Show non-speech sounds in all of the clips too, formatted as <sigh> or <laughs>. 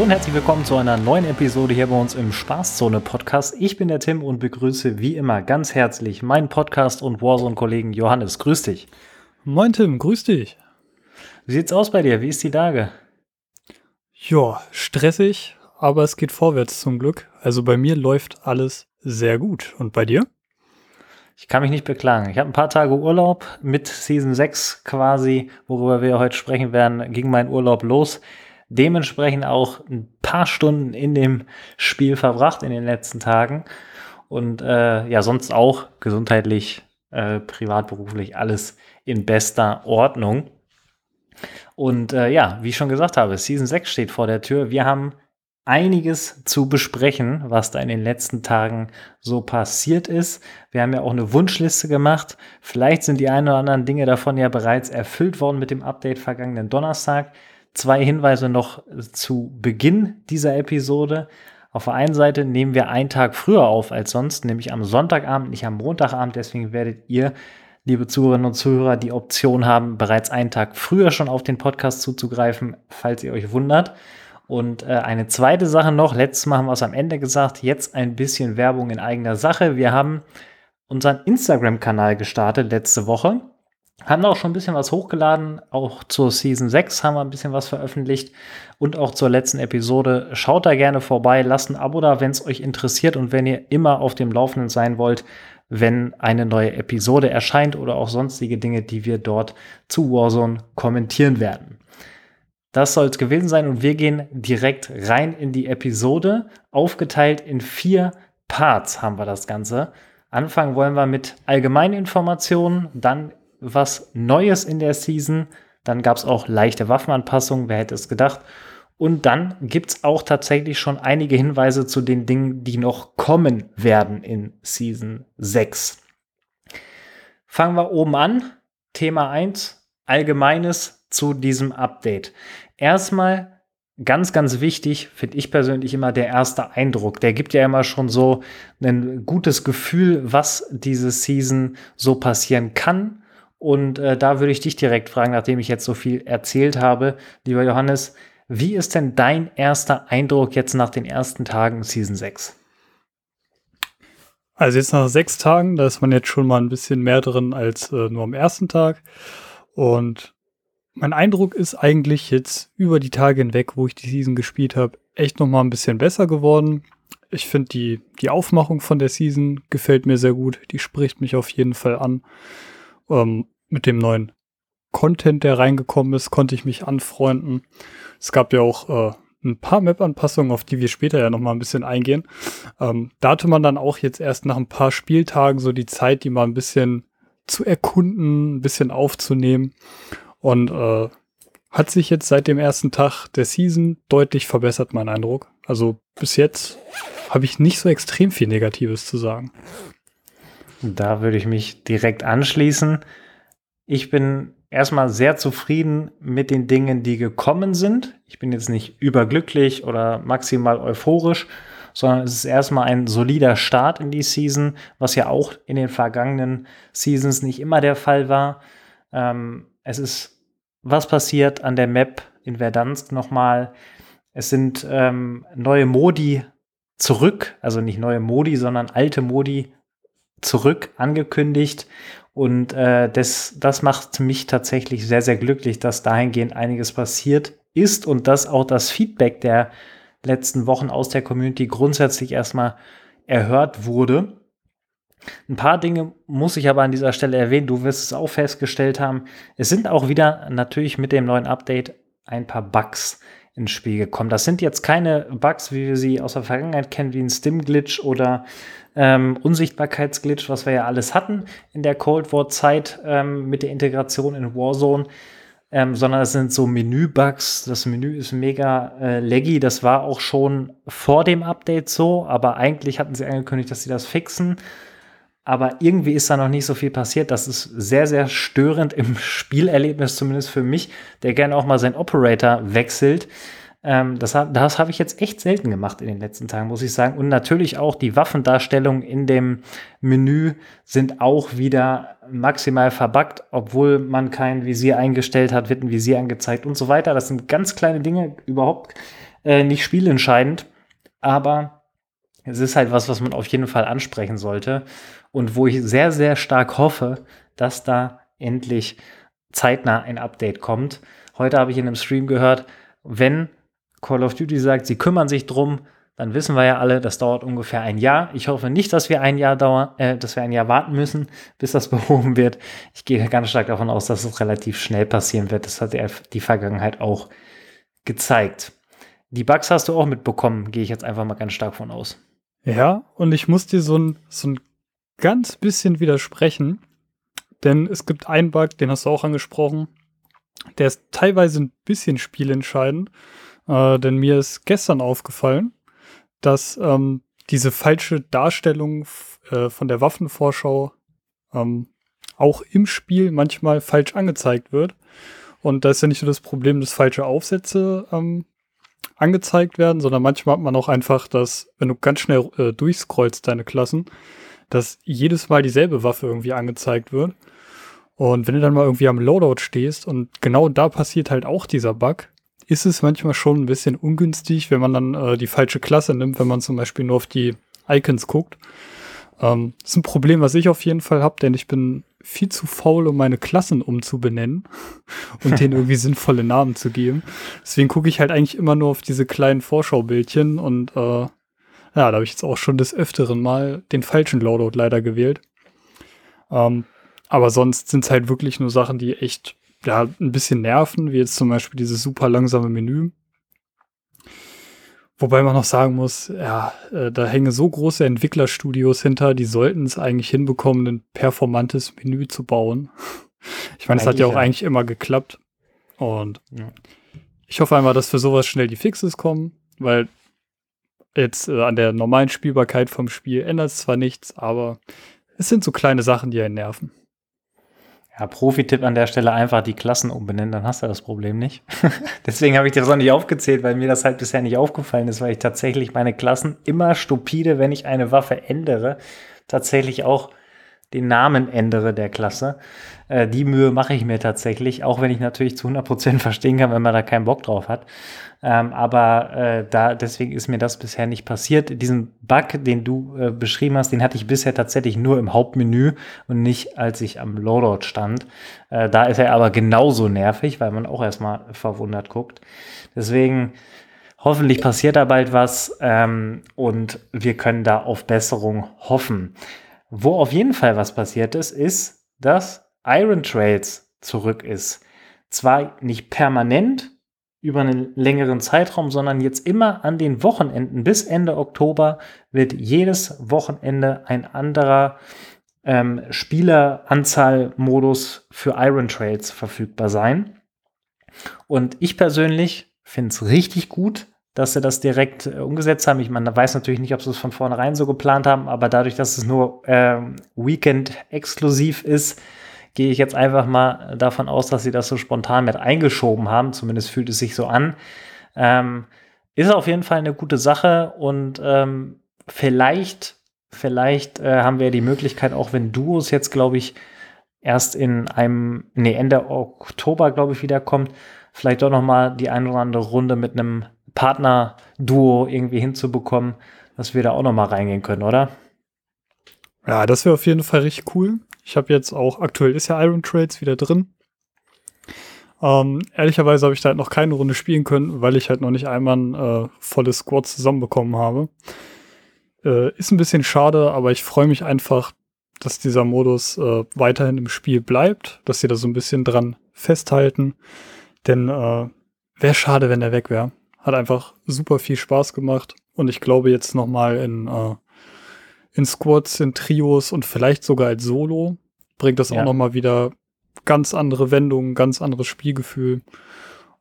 Hallo und herzlich willkommen zu einer neuen Episode hier bei uns im Spaßzone Podcast. Ich bin der Tim und begrüße wie immer ganz herzlich meinen Podcast und Warzone-Kollegen Johannes. Grüß dich. Moin Tim, grüß dich. Wie sieht's aus bei dir? Wie ist die Lage? Ja, stressig, aber es geht vorwärts zum Glück. Also bei mir läuft alles sehr gut. Und bei dir? Ich kann mich nicht beklagen. Ich habe ein paar Tage Urlaub mit Season 6 quasi, worüber wir heute sprechen werden, ging mein Urlaub los dementsprechend auch ein paar Stunden in dem Spiel verbracht in den letzten Tagen. Und äh, ja, sonst auch gesundheitlich, äh, privat, beruflich, alles in bester Ordnung. Und äh, ja, wie ich schon gesagt habe, Season 6 steht vor der Tür. Wir haben einiges zu besprechen, was da in den letzten Tagen so passiert ist. Wir haben ja auch eine Wunschliste gemacht. Vielleicht sind die ein oder anderen Dinge davon ja bereits erfüllt worden mit dem Update vergangenen Donnerstag. Zwei Hinweise noch zu Beginn dieser Episode. Auf der einen Seite nehmen wir einen Tag früher auf als sonst, nämlich am Sonntagabend, nicht am Montagabend. Deswegen werdet ihr, liebe Zuhörerinnen und Zuhörer, die Option haben, bereits einen Tag früher schon auf den Podcast zuzugreifen, falls ihr euch wundert. Und äh, eine zweite Sache noch, letztes Mal haben wir es am Ende gesagt, jetzt ein bisschen Werbung in eigener Sache. Wir haben unseren Instagram-Kanal gestartet letzte Woche. Haben auch schon ein bisschen was hochgeladen. Auch zur Season 6 haben wir ein bisschen was veröffentlicht. Und auch zur letzten Episode. Schaut da gerne vorbei. Lasst ein Abo da, wenn es euch interessiert. Und wenn ihr immer auf dem Laufenden sein wollt, wenn eine neue Episode erscheint oder auch sonstige Dinge, die wir dort zu Warzone kommentieren werden. Das soll es gewesen sein. Und wir gehen direkt rein in die Episode. Aufgeteilt in vier Parts haben wir das Ganze. Anfangen wollen wir mit allgemeinen Informationen, dann was Neues in der Season. Dann gab es auch leichte Waffenanpassungen, wer hätte es gedacht. Und dann gibt es auch tatsächlich schon einige Hinweise zu den Dingen, die noch kommen werden in Season 6. Fangen wir oben an. Thema 1, Allgemeines zu diesem Update. Erstmal ganz, ganz wichtig, finde ich persönlich immer der erste Eindruck. Der gibt ja immer schon so ein gutes Gefühl, was diese Season so passieren kann und äh, da würde ich dich direkt fragen, nachdem ich jetzt so viel erzählt habe, lieber Johannes, wie ist denn dein erster Eindruck jetzt nach den ersten Tagen Season 6? Also jetzt nach sechs Tagen, da ist man jetzt schon mal ein bisschen mehr drin als äh, nur am ersten Tag. Und mein Eindruck ist eigentlich jetzt über die Tage hinweg, wo ich die Season gespielt habe, echt noch mal ein bisschen besser geworden. Ich finde die, die Aufmachung von der Season gefällt mir sehr gut. Die spricht mich auf jeden Fall an ähm, mit dem neuen Content, der reingekommen ist, konnte ich mich anfreunden. Es gab ja auch äh, ein paar Map-Anpassungen, auf die wir später ja noch mal ein bisschen eingehen. Ähm, da hatte man dann auch jetzt erst nach ein paar Spieltagen so die Zeit, die mal ein bisschen zu erkunden, ein bisschen aufzunehmen. Und äh, hat sich jetzt seit dem ersten Tag der Season deutlich verbessert, mein Eindruck. Also bis jetzt habe ich nicht so extrem viel Negatives zu sagen. Da würde ich mich direkt anschließen. Ich bin erstmal sehr zufrieden mit den Dingen, die gekommen sind. Ich bin jetzt nicht überglücklich oder maximal euphorisch, sondern es ist erstmal ein solider Start in die Season, was ja auch in den vergangenen Seasons nicht immer der Fall war. Ähm, es ist was passiert an der Map in Verdansk nochmal. Es sind ähm, neue Modi zurück, also nicht neue Modi, sondern alte Modi zurück angekündigt. Und äh, das, das macht mich tatsächlich sehr, sehr glücklich, dass dahingehend einiges passiert ist und dass auch das Feedback der letzten Wochen aus der Community grundsätzlich erstmal erhört wurde. Ein paar Dinge muss ich aber an dieser Stelle erwähnen. Du wirst es auch festgestellt haben. Es sind auch wieder natürlich mit dem neuen Update ein paar Bugs ins Spiel gekommen. Das sind jetzt keine Bugs, wie wir sie aus der Vergangenheit kennen, wie ein Stim-Glitch oder ähm, Unsichtbarkeitsglitch, was wir ja alles hatten in der Cold War-Zeit ähm, mit der Integration in Warzone. Ähm, sondern es sind so Menü-Bugs. Das Menü ist mega äh, laggy. Das war auch schon vor dem Update so, aber eigentlich hatten sie angekündigt, dass sie das fixen. Aber irgendwie ist da noch nicht so viel passiert. Das ist sehr, sehr störend im Spielerlebnis, zumindest für mich, der gerne auch mal seinen Operator wechselt. Ähm, das das habe ich jetzt echt selten gemacht in den letzten Tagen, muss ich sagen. Und natürlich auch die Waffendarstellungen in dem Menü sind auch wieder maximal verbuggt, obwohl man kein Visier eingestellt hat, wird ein Visier angezeigt und so weiter. Das sind ganz kleine Dinge, überhaupt äh, nicht spielentscheidend, aber es ist halt was, was man auf jeden Fall ansprechen sollte und wo ich sehr, sehr stark hoffe, dass da endlich zeitnah ein Update kommt. Heute habe ich in einem Stream gehört, wenn Call of Duty sagt, sie kümmern sich drum, dann wissen wir ja alle, das dauert ungefähr ein Jahr. Ich hoffe nicht, dass wir ein Jahr dauern, äh, dass wir ein Jahr warten müssen, bis das <laughs> behoben wird. Ich gehe ganz stark davon aus, dass es relativ schnell passieren wird. Das hat die Vergangenheit auch gezeigt. Die Bugs hast du auch mitbekommen, gehe ich jetzt einfach mal ganz stark von aus. Ja, und ich muss dir so ein, so ein ganz bisschen widersprechen, denn es gibt einen Bug, den hast du auch angesprochen, der ist teilweise ein bisschen spielentscheidend, äh, denn mir ist gestern aufgefallen, dass ähm, diese falsche Darstellung äh, von der Waffenvorschau ähm, auch im Spiel manchmal falsch angezeigt wird. Und da ist ja nicht nur das Problem, dass falsche Aufsätze ähm, angezeigt werden, sondern manchmal hat man auch einfach, dass, wenn du ganz schnell äh, durchscrollst deine Klassen, dass jedes Mal dieselbe Waffe irgendwie angezeigt wird. Und wenn du dann mal irgendwie am Loadout stehst und genau da passiert halt auch dieser Bug, ist es manchmal schon ein bisschen ungünstig, wenn man dann äh, die falsche Klasse nimmt, wenn man zum Beispiel nur auf die Icons guckt. Ähm, ist ein Problem, was ich auf jeden Fall habe, denn ich bin viel zu faul, um meine Klassen umzubenennen <laughs> und denen irgendwie sinnvolle Namen zu geben. Deswegen gucke ich halt eigentlich immer nur auf diese kleinen Vorschaubildchen und äh, ja, da habe ich jetzt auch schon des Öfteren mal den falschen Loadout leider gewählt. Ähm, aber sonst sind es halt wirklich nur Sachen, die echt ja, ein bisschen nerven, wie jetzt zum Beispiel dieses super langsame Menü. Wobei man noch sagen muss, ja, äh, da hängen so große Entwicklerstudios hinter, die sollten es eigentlich hinbekommen, ein performantes Menü zu bauen. <laughs> Ich meine, es hat ja auch ja. eigentlich immer geklappt. Und ja. ich hoffe einmal, dass für sowas schnell die Fixes kommen, weil jetzt äh, an der normalen Spielbarkeit vom Spiel ändert es zwar nichts, aber es sind so kleine Sachen, die einen nerven. Ja, Profi-Tipp an der Stelle einfach die Klassen umbenennen, dann hast du das Problem nicht. <laughs> Deswegen habe ich dir das auch nicht aufgezählt, weil mir das halt bisher nicht aufgefallen ist, weil ich tatsächlich meine Klassen immer stupide, wenn ich eine Waffe ändere, tatsächlich auch den Namen ändere der Klasse. Äh, die Mühe mache ich mir tatsächlich, auch wenn ich natürlich zu 100% <laughs> verstehen kann, wenn man da keinen Bock drauf hat. Ähm, aber äh, da, deswegen ist mir das bisher nicht passiert. Diesen Bug, den du äh, beschrieben hast, den hatte ich bisher tatsächlich nur im Hauptmenü und nicht, als ich am Loadout stand. Äh, da ist er aber genauso nervig, weil man auch erstmal verwundert guckt. Deswegen, hoffentlich passiert da bald was ähm, und wir können da auf Besserung hoffen. Wo auf jeden Fall was passiert ist, ist, dass Iron Trails zurück ist. Zwar nicht permanent über einen längeren Zeitraum, sondern jetzt immer an den Wochenenden bis Ende Oktober wird jedes Wochenende ein anderer ähm, Spieleranzahlmodus für Iron Trails verfügbar sein. Und ich persönlich finde es richtig gut, dass sie das direkt äh, umgesetzt haben. Ich meine, weiß natürlich nicht, ob sie es von vornherein so geplant haben, aber dadurch, dass es nur äh, Weekend-exklusiv ist, gehe ich jetzt einfach mal davon aus, dass sie das so spontan mit eingeschoben haben. Zumindest fühlt es sich so an. Ähm, ist auf jeden Fall eine gute Sache und ähm, vielleicht, vielleicht äh, haben wir die Möglichkeit, auch wenn Duos jetzt, glaube ich, erst in einem, nee, Ende Oktober, glaube ich, wiederkommt, vielleicht doch noch mal die eine oder andere Runde mit einem Partner-Duo irgendwie hinzubekommen, dass wir da auch noch mal reingehen können, oder? Ja, das wäre auf jeden Fall richtig cool. Ich habe jetzt auch, aktuell ist ja Iron Trades wieder drin. Ähm, ehrlicherweise habe ich da halt noch keine Runde spielen können, weil ich halt noch nicht einmal ein äh, volles Squad zusammenbekommen habe. Äh, ist ein bisschen schade, aber ich freue mich einfach, dass dieser Modus äh, weiterhin im Spiel bleibt, dass sie da so ein bisschen dran festhalten. Denn äh, wäre schade, wenn der weg wäre. Hat einfach super viel Spaß gemacht. Und ich glaube jetzt noch mal in, äh, in Squads, in Trios und vielleicht sogar als Solo bringt das ja. auch noch mal wieder ganz andere Wendungen, ganz anderes Spielgefühl.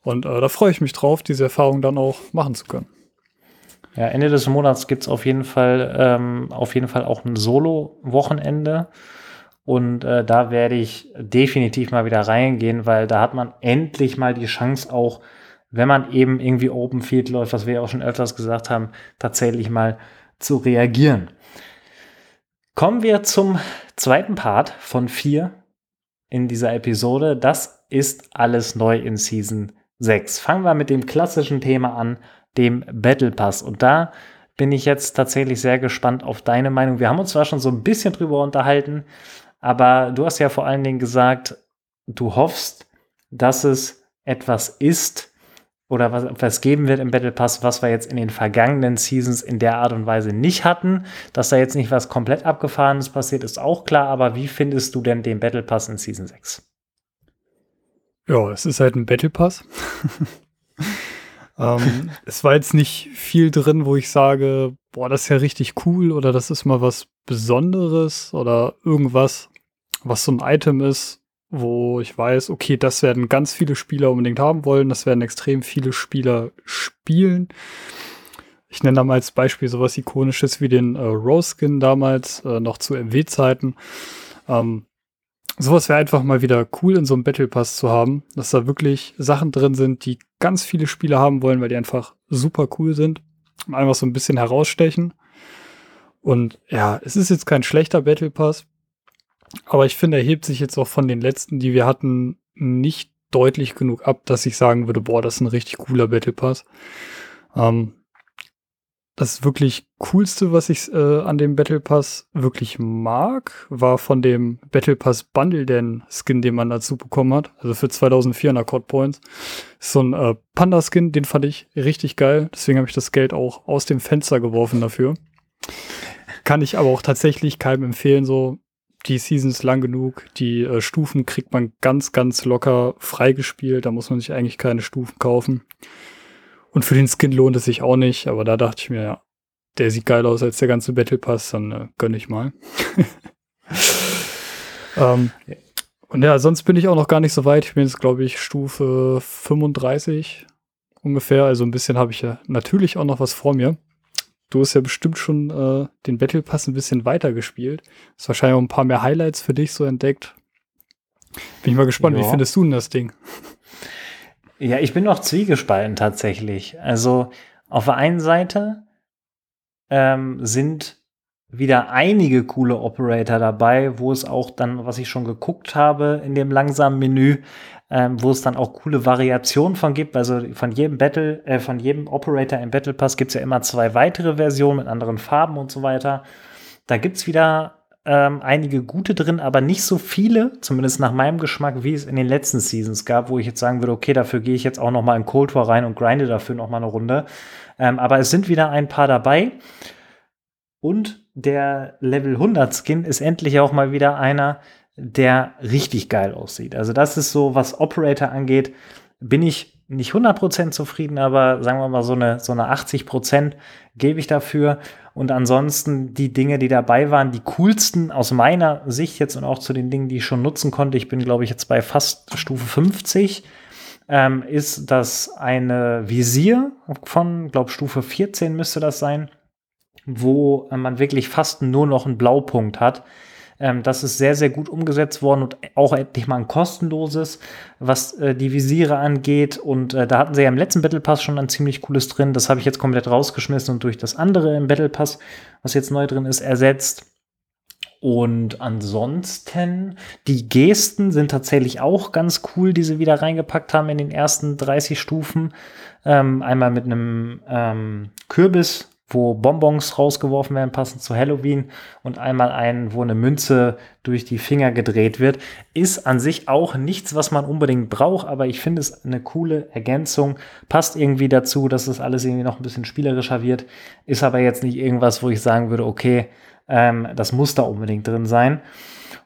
Und äh, da freue ich mich drauf, diese Erfahrung dann auch machen zu können. Ja, Ende des Monats gibt es auf jeden Fall ähm, auf jeden Fall auch ein Solo-Wochenende. Und äh, da werde ich definitiv mal wieder reingehen, weil da hat man endlich mal die Chance auch wenn man eben irgendwie Open Field läuft, was wir ja auch schon öfters gesagt haben, tatsächlich mal zu reagieren. Kommen wir zum zweiten Part von vier in dieser Episode. Das ist alles neu in Season 6. Fangen wir mit dem klassischen Thema an. dem Battle Pass. Und da bin ich jetzt tatsächlich sehr gespannt auf deine Meinung. Wir haben uns zwar schon so ein bisschen drüber unterhalten, aber du hast ja vor allen Dingen gesagt, du hoffst, dass es etwas ist oder was, was geben wird im Battle Pass, was wir jetzt in den vergangenen Seasons in der Art und Weise nicht hatten. Dass da jetzt nicht was komplett Abgefahrenes passiert, ist auch klar, aber wie findest du denn den Battle Pass in Season 6? Ja, es ist halt ein Battle Pass. <laughs> <laughs> ähm, es war jetzt nicht viel drin, wo ich sage, boah, das ist ja richtig cool oder das ist mal was Besonderes oder irgendwas, was so ein Item ist, wo ich weiß, okay, das werden ganz viele Spieler unbedingt haben wollen, das werden extrem viele Spieler spielen. Ich nenne da mal als Beispiel sowas Ikonisches wie den äh, Rose Skin damals, äh, noch zu MW-Zeiten. Ähm, sowas wäre einfach mal wieder cool in so einem Battle Pass zu haben, dass da wirklich Sachen drin sind, die ganz viele Spieler haben wollen, weil die einfach super cool sind einfach so ein bisschen herausstechen. Und ja, es ist jetzt kein schlechter Battle Pass, aber ich finde, er hebt sich jetzt auch von den letzten, die wir hatten, nicht deutlich genug ab, dass ich sagen würde, boah, das ist ein richtig cooler Battle Pass. Ähm, das wirklich coolste, was ich äh, an dem Battle Pass wirklich mag, war von dem Battle Pass Bundle den Skin, den man dazu bekommen hat. Also für 2400 Code Points. So ein äh, Panda Skin, den fand ich richtig geil. Deswegen habe ich das Geld auch aus dem Fenster geworfen dafür. Kann ich aber auch tatsächlich keinem empfehlen, so die Seasons lang genug. Die äh, Stufen kriegt man ganz, ganz locker freigespielt. Da muss man sich eigentlich keine Stufen kaufen. Und für den Skin lohnt es sich auch nicht. Aber da dachte ich mir, ja, der sieht geil aus als der ganze Battle Pass. Dann äh, gönne ich mal. <laughs> ähm, und ja, sonst bin ich auch noch gar nicht so weit. Ich bin jetzt, glaube ich, Stufe 35 ungefähr. Also ein bisschen habe ich ja natürlich auch noch was vor mir. Du hast ja bestimmt schon äh, den Battle Pass ein bisschen weiter gespielt. Ist wahrscheinlich auch ein paar mehr Highlights für dich so entdeckt. Bin ich mal gespannt, ja. wie findest du denn das Ding? Ja, ich bin noch zwiegespalten tatsächlich. Also auf der einen Seite ähm, sind wieder einige coole Operator dabei, wo es auch dann, was ich schon geguckt habe in dem langsamen Menü, ähm, wo es dann auch coole Variationen von gibt. Also von jedem Battle, äh, von jedem Operator im Battle Pass gibt es ja immer zwei weitere Versionen mit anderen Farben und so weiter. Da gibt es wieder ähm, einige gute drin, aber nicht so viele, zumindest nach meinem Geschmack, wie es in den letzten Seasons gab, wo ich jetzt sagen würde, okay, dafür gehe ich jetzt auch noch mal in Cold War rein und grinde dafür noch mal eine Runde. Ähm, aber es sind wieder ein paar dabei. Und der Level 100 Skin ist endlich auch mal wieder einer, der richtig geil aussieht. Also das ist so, was Operator angeht, bin ich nicht 100% zufrieden, aber sagen wir mal so eine, so eine 80% gebe ich dafür. Und ansonsten die Dinge, die dabei waren, die coolsten aus meiner Sicht jetzt und auch zu den Dingen, die ich schon nutzen konnte, ich bin glaube ich jetzt bei fast Stufe 50, ähm, ist das eine Visier von, glaube Stufe 14 müsste das sein wo man wirklich fast nur noch einen Blaupunkt hat. Ähm, das ist sehr, sehr gut umgesetzt worden und auch endlich mal ein kostenloses, was äh, die Visiere angeht. Und äh, da hatten sie ja im letzten Battle Pass schon ein ziemlich cooles drin. Das habe ich jetzt komplett rausgeschmissen und durch das andere im Battle Pass, was jetzt neu drin ist, ersetzt. Und ansonsten, die Gesten sind tatsächlich auch ganz cool, die sie wieder reingepackt haben in den ersten 30 Stufen. Ähm, einmal mit einem ähm, Kürbis wo Bonbons rausgeworfen werden, passend zu Halloween, und einmal einen, wo eine Münze durch die Finger gedreht wird. Ist an sich auch nichts, was man unbedingt braucht, aber ich finde es eine coole Ergänzung. Passt irgendwie dazu, dass es alles irgendwie noch ein bisschen spielerischer wird. Ist aber jetzt nicht irgendwas, wo ich sagen würde, okay, ähm, das muss da unbedingt drin sein.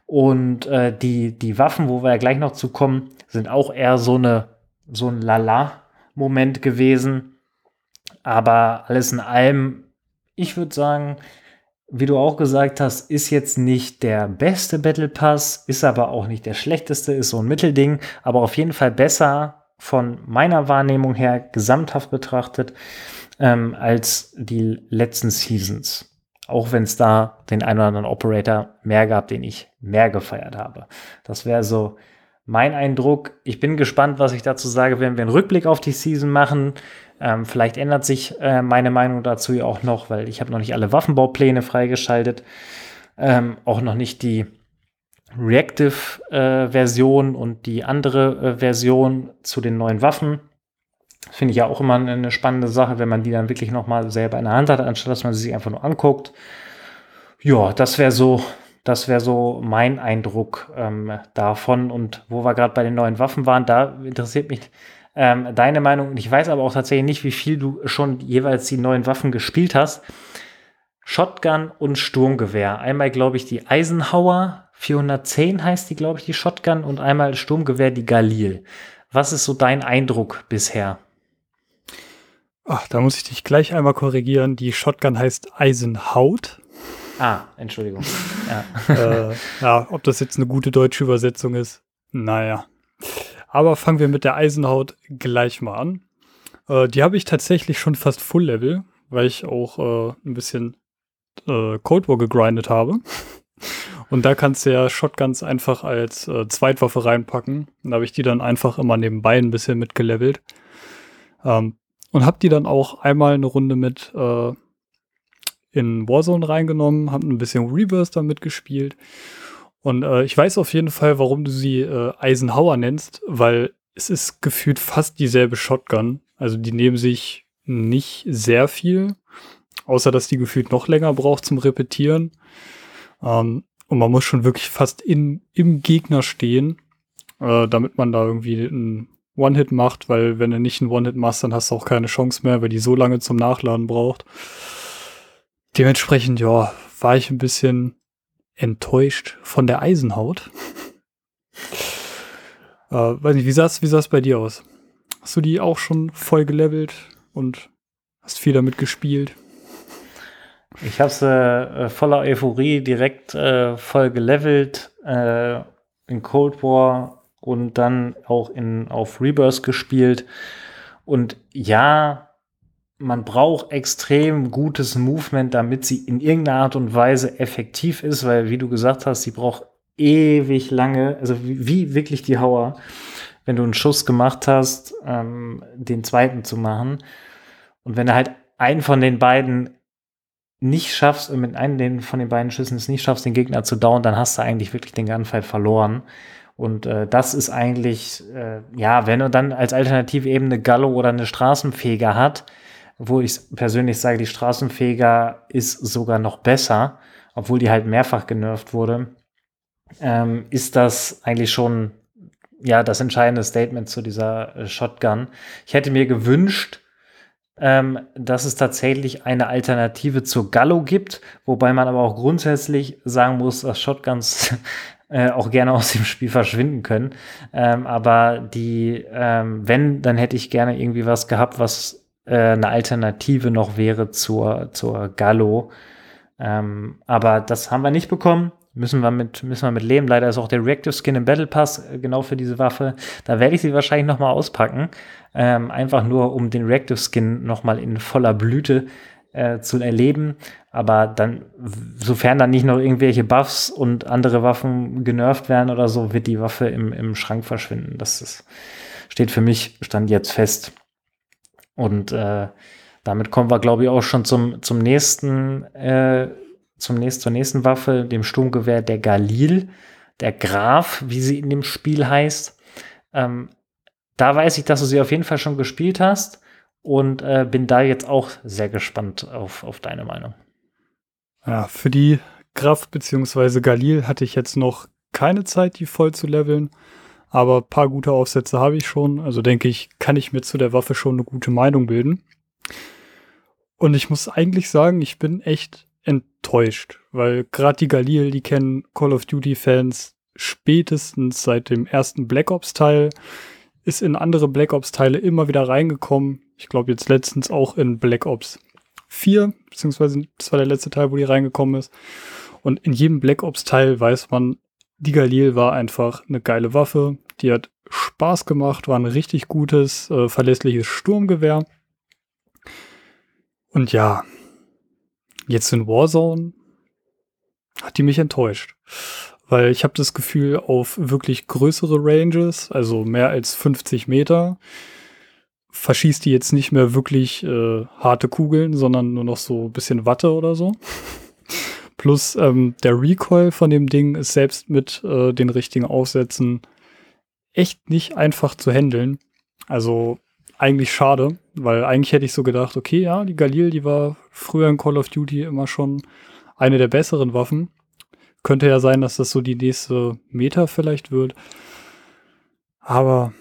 Und äh, die, die Waffen, wo wir ja gleich noch zu kommen, sind auch eher so eine so ein Lala-Moment gewesen aber alles in allem, ich würde sagen, wie du auch gesagt hast, ist jetzt nicht der beste Battle Pass, ist aber auch nicht der schlechteste, ist so ein Mittelding, aber auf jeden Fall besser von meiner Wahrnehmung her gesamthaft betrachtet ähm, als die letzten Seasons. Auch wenn es da den einen oder anderen Operator mehr gab, den ich mehr gefeiert habe. Das wäre so mein Eindruck. Ich bin gespannt, was ich dazu sage, wenn wir einen Rückblick auf die Season machen. Ähm, vielleicht ändert sich äh, meine Meinung dazu ja auch noch, weil ich habe noch nicht alle Waffenbaupläne freigeschaltet, ähm, auch noch nicht die Reactive-Version äh, und die andere äh, Version zu den neuen Waffen. Finde ich ja auch immer eine spannende Sache, wenn man die dann wirklich nochmal selber in der Hand hat, anstatt dass man sie sich einfach nur anguckt. Ja, das wäre so, das wäre so mein Eindruck ähm, davon. Und wo wir gerade bei den neuen Waffen waren, da interessiert mich ähm, deine Meinung. Ich weiß aber auch tatsächlich nicht, wie viel du schon jeweils die neuen Waffen gespielt hast. Shotgun und Sturmgewehr. Einmal, glaube ich, die Eisenhower 410 heißt die, glaube ich, die Shotgun und einmal Sturmgewehr die Galil. Was ist so dein Eindruck bisher? Ach, da muss ich dich gleich einmal korrigieren. Die Shotgun heißt Eisenhaut. Ah, Entschuldigung. Ja. <laughs> äh, ja, ob das jetzt eine gute deutsche Übersetzung ist, naja. Aber fangen wir mit der Eisenhaut gleich mal an. Äh, die habe ich tatsächlich schon fast Full Level, weil ich auch äh, ein bisschen äh, Cold War gegrindet habe. <laughs> Und da kannst du ja Shotguns einfach als äh, Zweitwaffe reinpacken. Und da habe ich die dann einfach immer nebenbei ein bisschen mitgelevelt. Ähm, und habe die dann auch einmal eine Runde mit äh, in Warzone reingenommen, habe ein bisschen Reverse damit gespielt. Und äh, ich weiß auf jeden Fall, warum du sie äh, Eisenhower nennst, weil es ist gefühlt fast dieselbe Shotgun. Also die nehmen sich nicht sehr viel, außer dass die gefühlt noch länger braucht zum Repetieren. Ähm, und man muss schon wirklich fast in, im Gegner stehen, äh, damit man da irgendwie einen One-Hit macht, weil wenn du nicht einen One-Hit machst, dann hast du auch keine Chance mehr, weil die so lange zum Nachladen braucht. Dementsprechend, ja, war ich ein bisschen enttäuscht von der Eisenhaut. äh, weiß nicht, wie sah es wie bei dir aus? Hast du die auch schon voll gelevelt und hast viel damit gespielt? Ich habe sie äh, voller Euphorie direkt äh, voll gelevelt äh, in Cold War und dann auch in, auf Rebirth gespielt. Und ja, man braucht extrem gutes Movement, damit sie in irgendeiner Art und Weise effektiv ist, weil, wie du gesagt hast, sie braucht ewig lange, also wie, wie wirklich die Hauer, wenn du einen Schuss gemacht hast, ähm, den zweiten zu machen. Und wenn du halt einen von den beiden nicht schaffst, mit einem von den beiden Schüssen es nicht schaffst, den Gegner zu down, dann hast du eigentlich wirklich den Gunfight verloren. Und äh, das ist eigentlich, äh, ja, wenn du dann als Alternative eben eine Gallo oder eine Straßenfeger hat, wo ich persönlich sage, die Straßenfeger ist sogar noch besser, obwohl die halt mehrfach genervt wurde, ähm, ist das eigentlich schon ja das entscheidende Statement zu dieser äh, Shotgun. Ich hätte mir gewünscht, ähm, dass es tatsächlich eine Alternative zur Gallo gibt, wobei man aber auch grundsätzlich sagen muss, dass Shotguns <laughs> äh, auch gerne aus dem Spiel verschwinden können. Ähm, aber die, ähm, wenn, dann hätte ich gerne irgendwie was gehabt, was äh, eine Alternative noch wäre zur, zur Gallo. Ähm, aber das haben wir nicht bekommen. Müssen wir, mit, müssen wir mit leben. Leider ist auch der Reactive Skin im Battle Pass äh, genau für diese Waffe. Da werde ich sie wahrscheinlich noch mal auspacken. Ähm, einfach nur, um den Reactive Skin noch mal in voller Blüte äh, zu erleben. Aber dann, sofern dann nicht noch irgendwelche Buffs und andere Waffen genervt werden oder so, wird die Waffe im, im Schrank verschwinden. Das ist, steht für mich, stand jetzt fest. Und äh, damit kommen wir, glaube ich, auch schon zum, zum nächsten, äh, zum nächsten, zur nächsten Waffe, dem Sturmgewehr der Galil, der Graf, wie sie in dem Spiel heißt. Ähm, da weiß ich, dass du sie auf jeden Fall schon gespielt hast und äh, bin da jetzt auch sehr gespannt auf, auf deine Meinung. Ja, für die Graf bzw. Galil hatte ich jetzt noch keine Zeit, die voll zu leveln. Aber ein paar gute Aufsätze habe ich schon. Also denke ich, kann ich mir zu der Waffe schon eine gute Meinung bilden. Und ich muss eigentlich sagen, ich bin echt enttäuscht, weil gerade die Galil, die kennen Call of Duty-Fans spätestens seit dem ersten Black Ops-Teil, ist in andere Black Ops-Teile immer wieder reingekommen. Ich glaube jetzt letztens auch in Black Ops 4, beziehungsweise das war der letzte Teil, wo die reingekommen ist. Und in jedem Black Ops-Teil weiß man, die Galil war einfach eine geile Waffe. Die hat Spaß gemacht, war ein richtig gutes, äh, verlässliches Sturmgewehr. Und ja, jetzt in Warzone hat die mich enttäuscht. Weil ich habe das Gefühl, auf wirklich größere Ranges, also mehr als 50 Meter, verschießt die jetzt nicht mehr wirklich äh, harte Kugeln, sondern nur noch so ein bisschen Watte oder so. <laughs> Plus ähm, der Recoil von dem Ding ist selbst mit äh, den richtigen Aufsätzen echt nicht einfach zu handeln. Also eigentlich schade, weil eigentlich hätte ich so gedacht, okay, ja, die Galil, die war früher in Call of Duty immer schon eine der besseren Waffen. Könnte ja sein, dass das so die nächste Meta vielleicht wird. Aber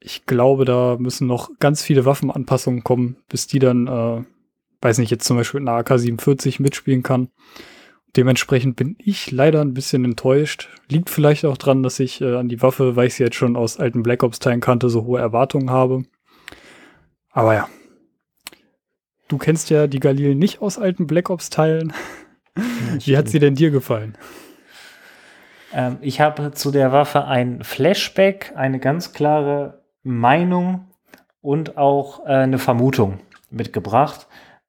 ich glaube, da müssen noch ganz viele Waffenanpassungen kommen, bis die dann, äh, weiß nicht, jetzt zum Beispiel mit einer AK-47 mitspielen kann. Dementsprechend bin ich leider ein bisschen enttäuscht. Liegt vielleicht auch dran, dass ich äh, an die Waffe, weil ich sie jetzt schon aus alten Black Ops-Teilen kannte, so hohe Erwartungen habe. Aber ja. Du kennst ja die Galil nicht aus alten Black Ops-Teilen. Wie hat sie denn dir gefallen? Ähm, ich habe zu der Waffe ein Flashback, eine ganz klare Meinung und auch äh, eine Vermutung mitgebracht.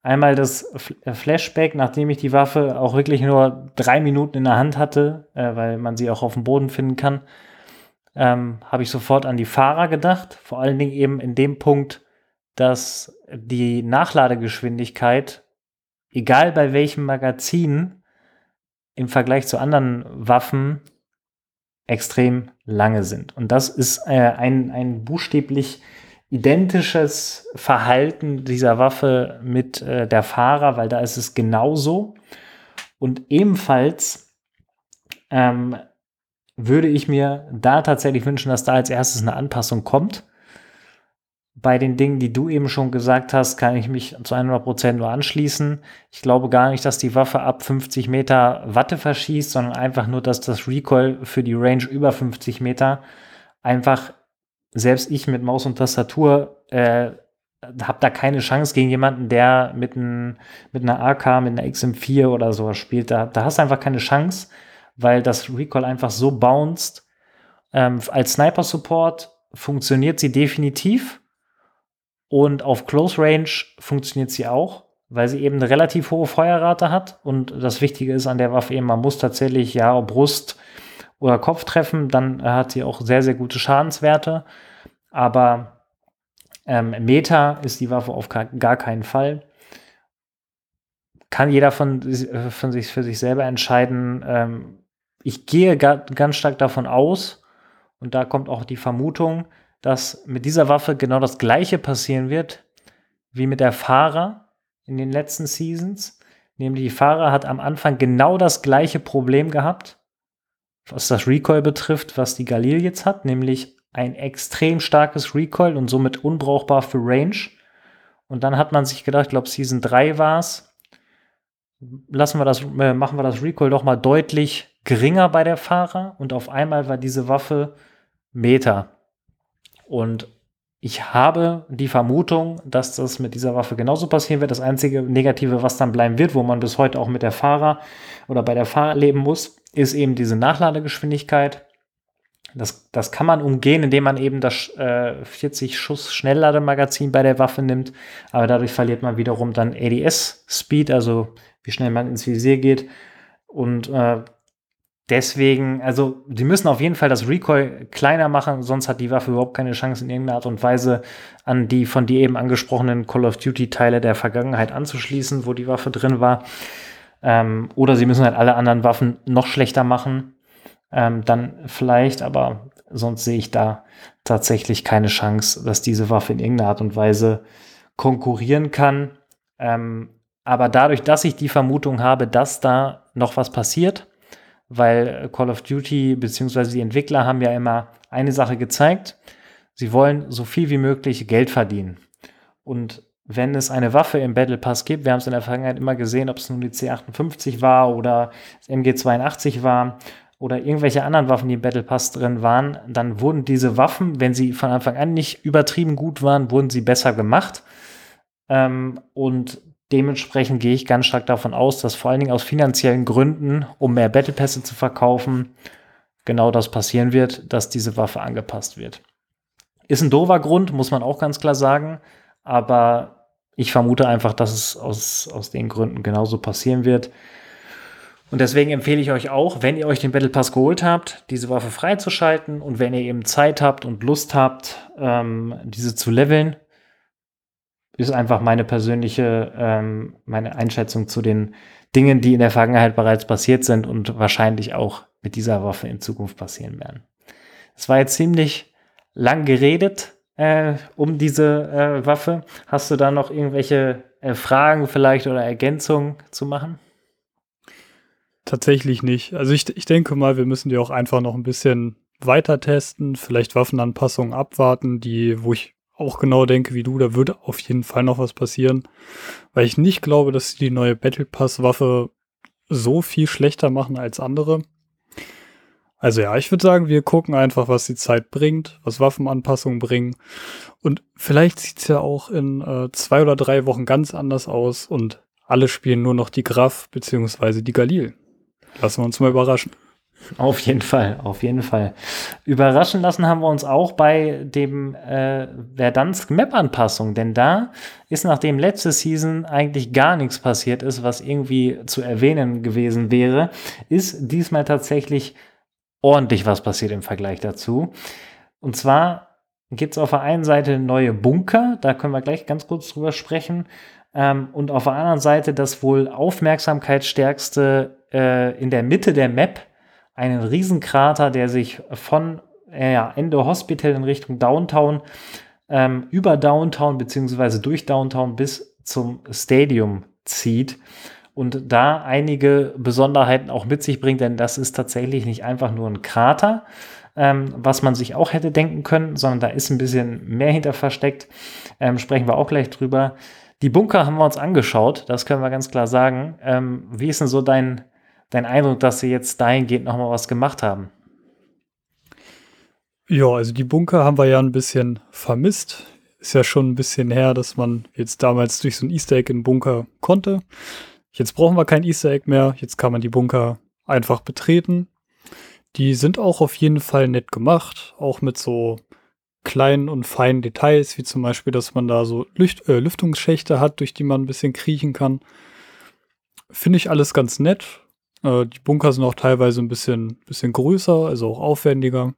Einmal das äh, Flashback, nachdem ich die Waffe auch wirklich nur drei Minuten in der Hand hatte, äh, weil man sie auch auf dem Boden finden kann, ähm, habe ich sofort an die Fahrer gedacht. Vor allen Dingen eben in dem Punkt, dass die Nachladegeschwindigkeit, egal bei welchem Magazin, im Vergleich zu anderen Waffen extrem lange sind. Und das ist äh, ein, ein buchstäblich identisches Verhalten dieser Waffe mit äh, der Fahrer, weil da ist es genauso. Und ebenfalls ähm, würde ich mir da tatsächlich wünschen, dass da als erstes eine Anpassung kommt. Bei den Dingen, die du eben schon gesagt hast, kann ich mich zu 100% nur anschließen. Ich glaube gar nicht, dass die Waffe ab 50 Meter Watte verschießt, sondern einfach nur, dass das Recoil für die Range über 50 Meter einfach selbst ich mit Maus und Tastatur äh, habe da keine Chance gegen jemanden, der mit, ein, mit einer AK, mit einer XM4 oder sowas spielt. Da, da hast du einfach keine Chance, weil das Recoil einfach so bounced. Ähm, als Sniper-Support funktioniert sie definitiv und auf Close Range funktioniert sie auch, weil sie eben eine relativ hohe Feuerrate hat und das Wichtige ist an der Waffe eben, man muss tatsächlich ja Brust, oder Kopf treffen, dann hat sie auch sehr, sehr gute Schadenswerte. Aber ähm, Meta ist die Waffe auf gar keinen Fall. Kann jeder von, äh, von sich für sich selber entscheiden. Ähm, ich gehe ganz stark davon aus, und da kommt auch die Vermutung, dass mit dieser Waffe genau das Gleiche passieren wird wie mit der Fahrer in den letzten Seasons. Nämlich die Fahrer hat am Anfang genau das gleiche Problem gehabt was das Recoil betrifft, was die Galil jetzt hat, nämlich ein extrem starkes Recoil und somit unbrauchbar für Range. Und dann hat man sich gedacht, ich glaube Season 3 war es, lassen wir das, äh, machen wir das Recoil doch mal deutlich geringer bei der Fahrer und auf einmal war diese Waffe Meter. Und ich habe die Vermutung, dass das mit dieser Waffe genauso passieren wird. Das einzige Negative, was dann bleiben wird, wo man bis heute auch mit der Fahrer oder bei der Fahrer leben muss, ist eben diese Nachladegeschwindigkeit. Das, das kann man umgehen, indem man eben das äh, 40 Schuss Schnelllademagazin bei der Waffe nimmt, aber dadurch verliert man wiederum dann ADS-Speed, also wie schnell man ins Visier geht. Und äh, deswegen, also die müssen auf jeden Fall das Recoil kleiner machen, sonst hat die Waffe überhaupt keine Chance in irgendeiner Art und Weise an die von dir eben angesprochenen Call of Duty-Teile der Vergangenheit anzuschließen, wo die Waffe drin war. Ähm, oder sie müssen halt alle anderen Waffen noch schlechter machen. Ähm, dann vielleicht, aber sonst sehe ich da tatsächlich keine Chance, dass diese Waffe in irgendeiner Art und Weise konkurrieren kann. Ähm, aber dadurch, dass ich die Vermutung habe, dass da noch was passiert, weil Call of Duty bzw. die Entwickler haben ja immer eine Sache gezeigt, sie wollen so viel wie möglich Geld verdienen. Und wenn es eine Waffe im Battle Pass gibt, wir haben es in der Vergangenheit immer gesehen, ob es nun die C58 war oder das MG82 war oder irgendwelche anderen Waffen, die im Battle Pass drin waren, dann wurden diese Waffen, wenn sie von Anfang an nicht übertrieben gut waren, wurden sie besser gemacht. Ähm, und dementsprechend gehe ich ganz stark davon aus, dass vor allen Dingen aus finanziellen Gründen, um mehr Battle Pässe zu verkaufen, genau das passieren wird, dass diese Waffe angepasst wird. Ist ein doofer Grund, muss man auch ganz klar sagen, aber ich vermute einfach, dass es aus, aus den Gründen genauso passieren wird. Und deswegen empfehle ich euch auch, wenn ihr euch den Battle Pass geholt habt, diese Waffe freizuschalten und wenn ihr eben Zeit habt und Lust habt, ähm, diese zu leveln, ist einfach meine persönliche, ähm, meine Einschätzung zu den Dingen, die in der Vergangenheit bereits passiert sind und wahrscheinlich auch mit dieser Waffe in Zukunft passieren werden. Es war jetzt ziemlich lang geredet, äh, um diese äh, Waffe. Hast du da noch irgendwelche äh, Fragen vielleicht oder Ergänzungen zu machen? Tatsächlich nicht. Also ich, ich denke mal, wir müssen die auch einfach noch ein bisschen weiter testen, vielleicht Waffenanpassungen abwarten, die, wo ich auch genau denke wie du, da würde auf jeden Fall noch was passieren, weil ich nicht glaube, dass die neue Battle Pass Waffe so viel schlechter machen als andere. Also ja, ich würde sagen, wir gucken einfach, was die Zeit bringt, was Waffenanpassungen bringen. Und vielleicht sieht's ja auch in äh, zwei oder drei Wochen ganz anders aus und alle spielen nur noch die Graf beziehungsweise die Galil. Lassen wir uns mal überraschen. Auf jeden Fall, auf jeden Fall. Überraschen lassen haben wir uns auch bei dem äh, Verdansk Map-Anpassung, denn da ist nachdem letzte Season eigentlich gar nichts passiert ist, was irgendwie zu erwähnen gewesen wäre, ist diesmal tatsächlich ordentlich was passiert im Vergleich dazu. Und zwar gibt es auf der einen Seite neue Bunker, da können wir gleich ganz kurz drüber sprechen. Ähm, und auf der anderen Seite das wohl aufmerksamkeitsstärkste äh, in der Mitte der Map einen Riesenkrater, der sich von äh, Ende Hospital in Richtung Downtown ähm, über Downtown beziehungsweise durch Downtown bis zum Stadium zieht und da einige Besonderheiten auch mit sich bringt, denn das ist tatsächlich nicht einfach nur ein Krater, ähm, was man sich auch hätte denken können, sondern da ist ein bisschen mehr hinter versteckt. Ähm, sprechen wir auch gleich drüber. Die Bunker haben wir uns angeschaut, das können wir ganz klar sagen. Ähm, wie ist denn so dein, dein Eindruck, dass sie jetzt dahingehend nochmal was gemacht haben? Ja, also die Bunker haben wir ja ein bisschen vermisst. Ist ja schon ein bisschen her, dass man jetzt damals durch so ein Easter Egg in den Bunker konnte. Jetzt brauchen wir kein Easter Egg mehr. Jetzt kann man die Bunker einfach betreten. Die sind auch auf jeden Fall nett gemacht, auch mit so kleinen und feinen Details, wie zum Beispiel, dass man da so Lüft äh, Lüftungsschächte hat, durch die man ein bisschen kriechen kann. Finde ich alles ganz nett. Äh, die Bunker sind auch teilweise ein bisschen, bisschen größer, also auch aufwendiger.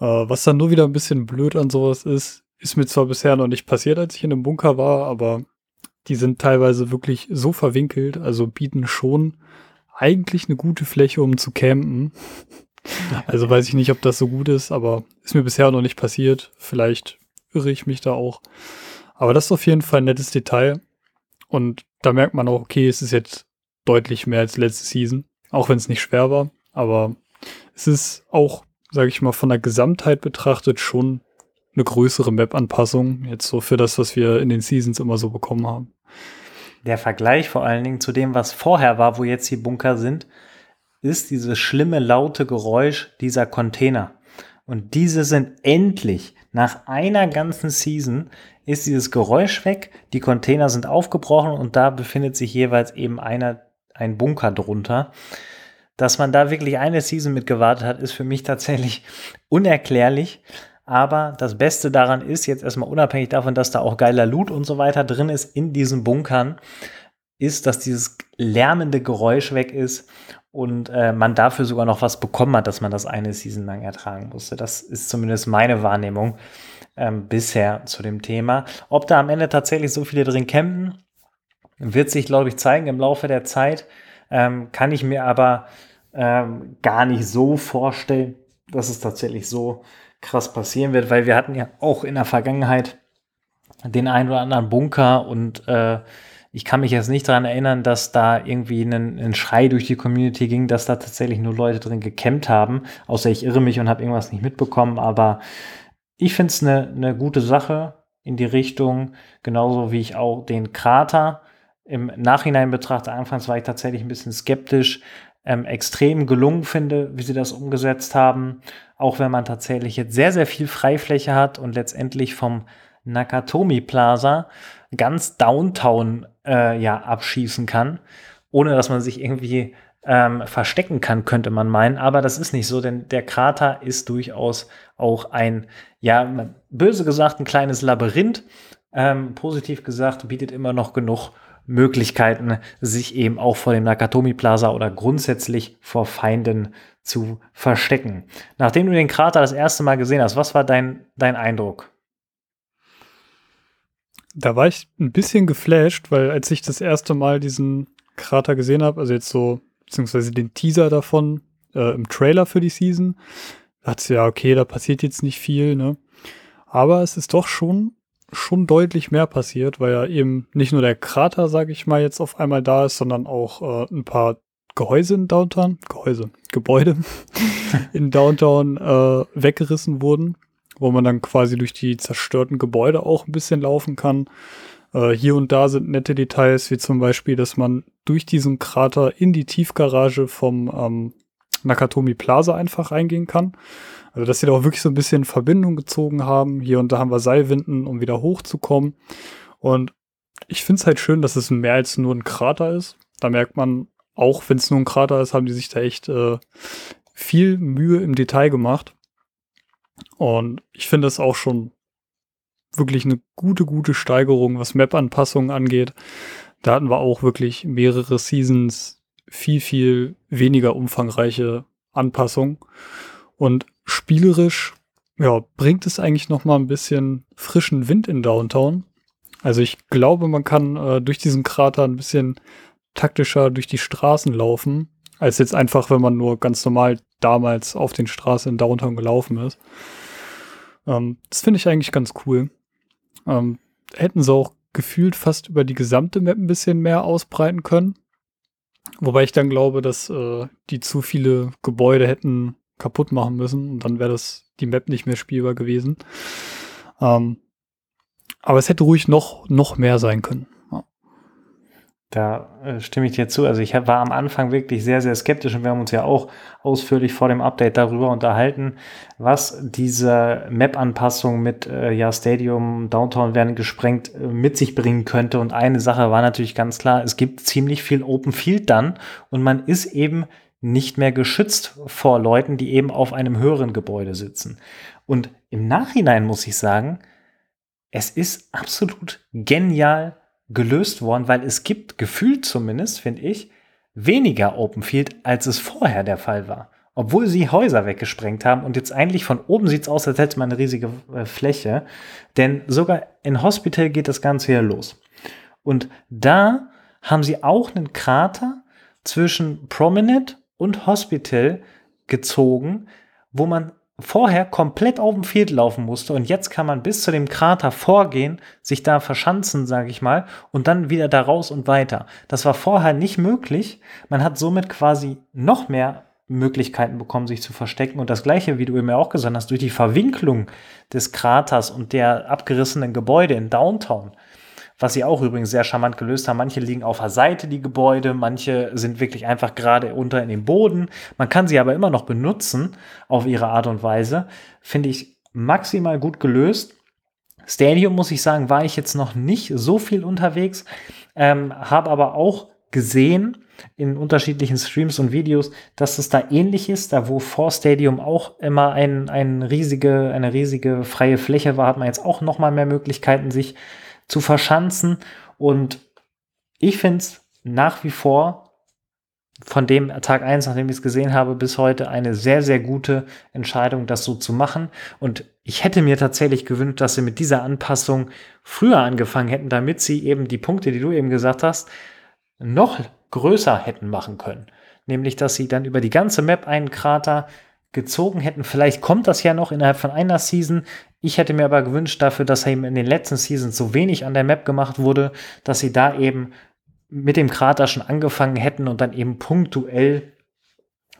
Äh, was dann nur wieder ein bisschen blöd an sowas ist, ist mir zwar bisher noch nicht passiert, als ich in einem Bunker war, aber die sind teilweise wirklich so verwinkelt, also bieten schon eigentlich eine gute Fläche, um zu campen. Also weiß ich nicht, ob das so gut ist, aber ist mir bisher noch nicht passiert. Vielleicht irre ich mich da auch. Aber das ist auf jeden Fall ein nettes Detail. Und da merkt man auch, okay, es ist jetzt deutlich mehr als letzte Season. Auch wenn es nicht schwer war. Aber es ist auch, sage ich mal, von der Gesamtheit betrachtet schon eine größere Map-Anpassung. Jetzt so für das, was wir in den Seasons immer so bekommen haben der Vergleich vor allen Dingen zu dem, was vorher war, wo jetzt die Bunker sind, ist dieses schlimme, laute Geräusch dieser Container. Und diese sind endlich, nach einer ganzen Season, ist dieses Geräusch weg, die Container sind aufgebrochen und da befindet sich jeweils eben einer, ein Bunker drunter. Dass man da wirklich eine Season mit gewartet hat, ist für mich tatsächlich unerklärlich. Aber das Beste daran ist, jetzt erstmal unabhängig davon, dass da auch geiler Loot und so weiter drin ist in diesen Bunkern, ist, dass dieses lärmende Geräusch weg ist und äh, man dafür sogar noch was bekommen hat, dass man das eine Season lang ertragen musste. Das ist zumindest meine Wahrnehmung ähm, bisher zu dem Thema. Ob da am Ende tatsächlich so viele drin campen, wird sich, glaube ich, zeigen im Laufe der Zeit. Ähm, kann ich mir aber ähm, gar nicht so vorstellen, dass es tatsächlich so krass passieren wird, weil wir hatten ja auch in der Vergangenheit den einen oder anderen Bunker und äh, ich kann mich jetzt nicht daran erinnern, dass da irgendwie ein, ein, Schrei durch die Community ging, dass da tatsächlich nur Leute drin gekämmt haben, außer ich irre mich und habe irgendwas nicht mitbekommen, aber ich finde es eine ne gute Sache in die Richtung, genauso wie ich auch den Krater im Nachhinein betrachte. Anfangs war ich tatsächlich ein bisschen skeptisch, ähm, extrem gelungen finde, wie sie das umgesetzt haben. Auch wenn man tatsächlich jetzt sehr, sehr viel Freifläche hat und letztendlich vom Nakatomi Plaza ganz Downtown äh, ja abschießen kann, ohne dass man sich irgendwie ähm, verstecken kann, könnte man meinen. Aber das ist nicht so, denn der Krater ist durchaus auch ein, ja, böse gesagt, ein kleines Labyrinth. Ähm, positiv gesagt, bietet immer noch genug Möglichkeiten, sich eben auch vor dem Nakatomi Plaza oder grundsätzlich vor Feinden zu verstecken. Nachdem du den Krater das erste Mal gesehen hast, was war dein, dein Eindruck? Da war ich ein bisschen geflasht, weil als ich das erste Mal diesen Krater gesehen habe, also jetzt so, beziehungsweise den Teaser davon äh, im Trailer für die Season, dachte ich ja, okay, da passiert jetzt nicht viel, ne? Aber es ist doch schon, schon deutlich mehr passiert, weil ja eben nicht nur der Krater, sage ich mal, jetzt auf einmal da ist, sondern auch äh, ein paar Gehäuse in Downtown, Gehäuse, Gebäude <laughs> in Downtown äh, weggerissen wurden, wo man dann quasi durch die zerstörten Gebäude auch ein bisschen laufen kann. Äh, hier und da sind nette Details, wie zum Beispiel, dass man durch diesen Krater in die Tiefgarage vom ähm, Nakatomi Plaza einfach reingehen kann. Also, dass sie da auch wirklich so ein bisschen Verbindung gezogen haben. Hier und da haben wir Seilwinden, um wieder hochzukommen. Und ich finde es halt schön, dass es mehr als nur ein Krater ist. Da merkt man, auch wenn es nur ein Krater ist, haben die sich da echt äh, viel Mühe im Detail gemacht. Und ich finde es auch schon wirklich eine gute, gute Steigerung, was Map-Anpassungen angeht. Da hatten wir auch wirklich mehrere Seasons viel, viel weniger umfangreiche Anpassungen. Und spielerisch, ja, bringt es eigentlich noch mal ein bisschen frischen Wind in Downtown. Also ich glaube, man kann äh, durch diesen Krater ein bisschen taktischer durch die Straßen laufen, als jetzt einfach, wenn man nur ganz normal damals auf den Straßen in Downtown gelaufen ist. Ähm, das finde ich eigentlich ganz cool. Ähm, hätten sie auch gefühlt fast über die gesamte Map ein bisschen mehr ausbreiten können. Wobei ich dann glaube, dass äh, die zu viele Gebäude hätten kaputt machen müssen und dann wäre das die Map nicht mehr spielbar gewesen. Ähm, aber es hätte ruhig noch, noch mehr sein können. Da äh, stimme ich dir zu. Also ich war am Anfang wirklich sehr, sehr skeptisch und wir haben uns ja auch ausführlich vor dem Update darüber unterhalten, was diese Map-Anpassung mit äh, ja, Stadium, Downtown werden gesprengt äh, mit sich bringen könnte. Und eine Sache war natürlich ganz klar, es gibt ziemlich viel Open Field dann und man ist eben nicht mehr geschützt vor Leuten, die eben auf einem höheren Gebäude sitzen. Und im Nachhinein muss ich sagen, es ist absolut genial gelöst worden, weil es gibt gefühlt zumindest, finde ich, weniger Open Field, als es vorher der Fall war. Obwohl sie Häuser weggesprengt haben und jetzt eigentlich von oben sieht es aus, als hätte man eine riesige äh, Fläche. Denn sogar in Hospital geht das Ganze ja los. Und da haben sie auch einen Krater zwischen Prominent und Hospital gezogen, wo man vorher komplett auf dem Field laufen musste und jetzt kann man bis zu dem Krater vorgehen, sich da verschanzen, sage ich mal, und dann wieder da raus und weiter. Das war vorher nicht möglich. Man hat somit quasi noch mehr Möglichkeiten bekommen, sich zu verstecken. Und das gleiche, wie du mir auch gesagt hast, durch die Verwinklung des Kraters und der abgerissenen Gebäude in Downtown was sie auch übrigens sehr charmant gelöst haben. Manche liegen auf der Seite, die Gebäude, manche sind wirklich einfach gerade unter in den Boden. Man kann sie aber immer noch benutzen auf ihre Art und Weise. Finde ich maximal gut gelöst. Stadium, muss ich sagen, war ich jetzt noch nicht so viel unterwegs, ähm, habe aber auch gesehen in unterschiedlichen Streams und Videos, dass es da ähnlich ist. Da wo vor Stadium auch immer ein, ein riesige, eine riesige freie Fläche war, hat man jetzt auch noch mal mehr Möglichkeiten, sich zu verschanzen. Und ich finde es nach wie vor von dem Tag 1, nachdem ich es gesehen habe, bis heute eine sehr, sehr gute Entscheidung, das so zu machen. Und ich hätte mir tatsächlich gewünscht, dass sie mit dieser Anpassung früher angefangen hätten, damit sie eben die Punkte, die du eben gesagt hast, noch größer hätten machen können. Nämlich, dass sie dann über die ganze Map einen Krater gezogen hätten. Vielleicht kommt das ja noch innerhalb von einer Season. Ich hätte mir aber gewünscht dafür, dass eben in den letzten Seasons so wenig an der Map gemacht wurde, dass sie da eben mit dem Krater schon angefangen hätten und dann eben punktuell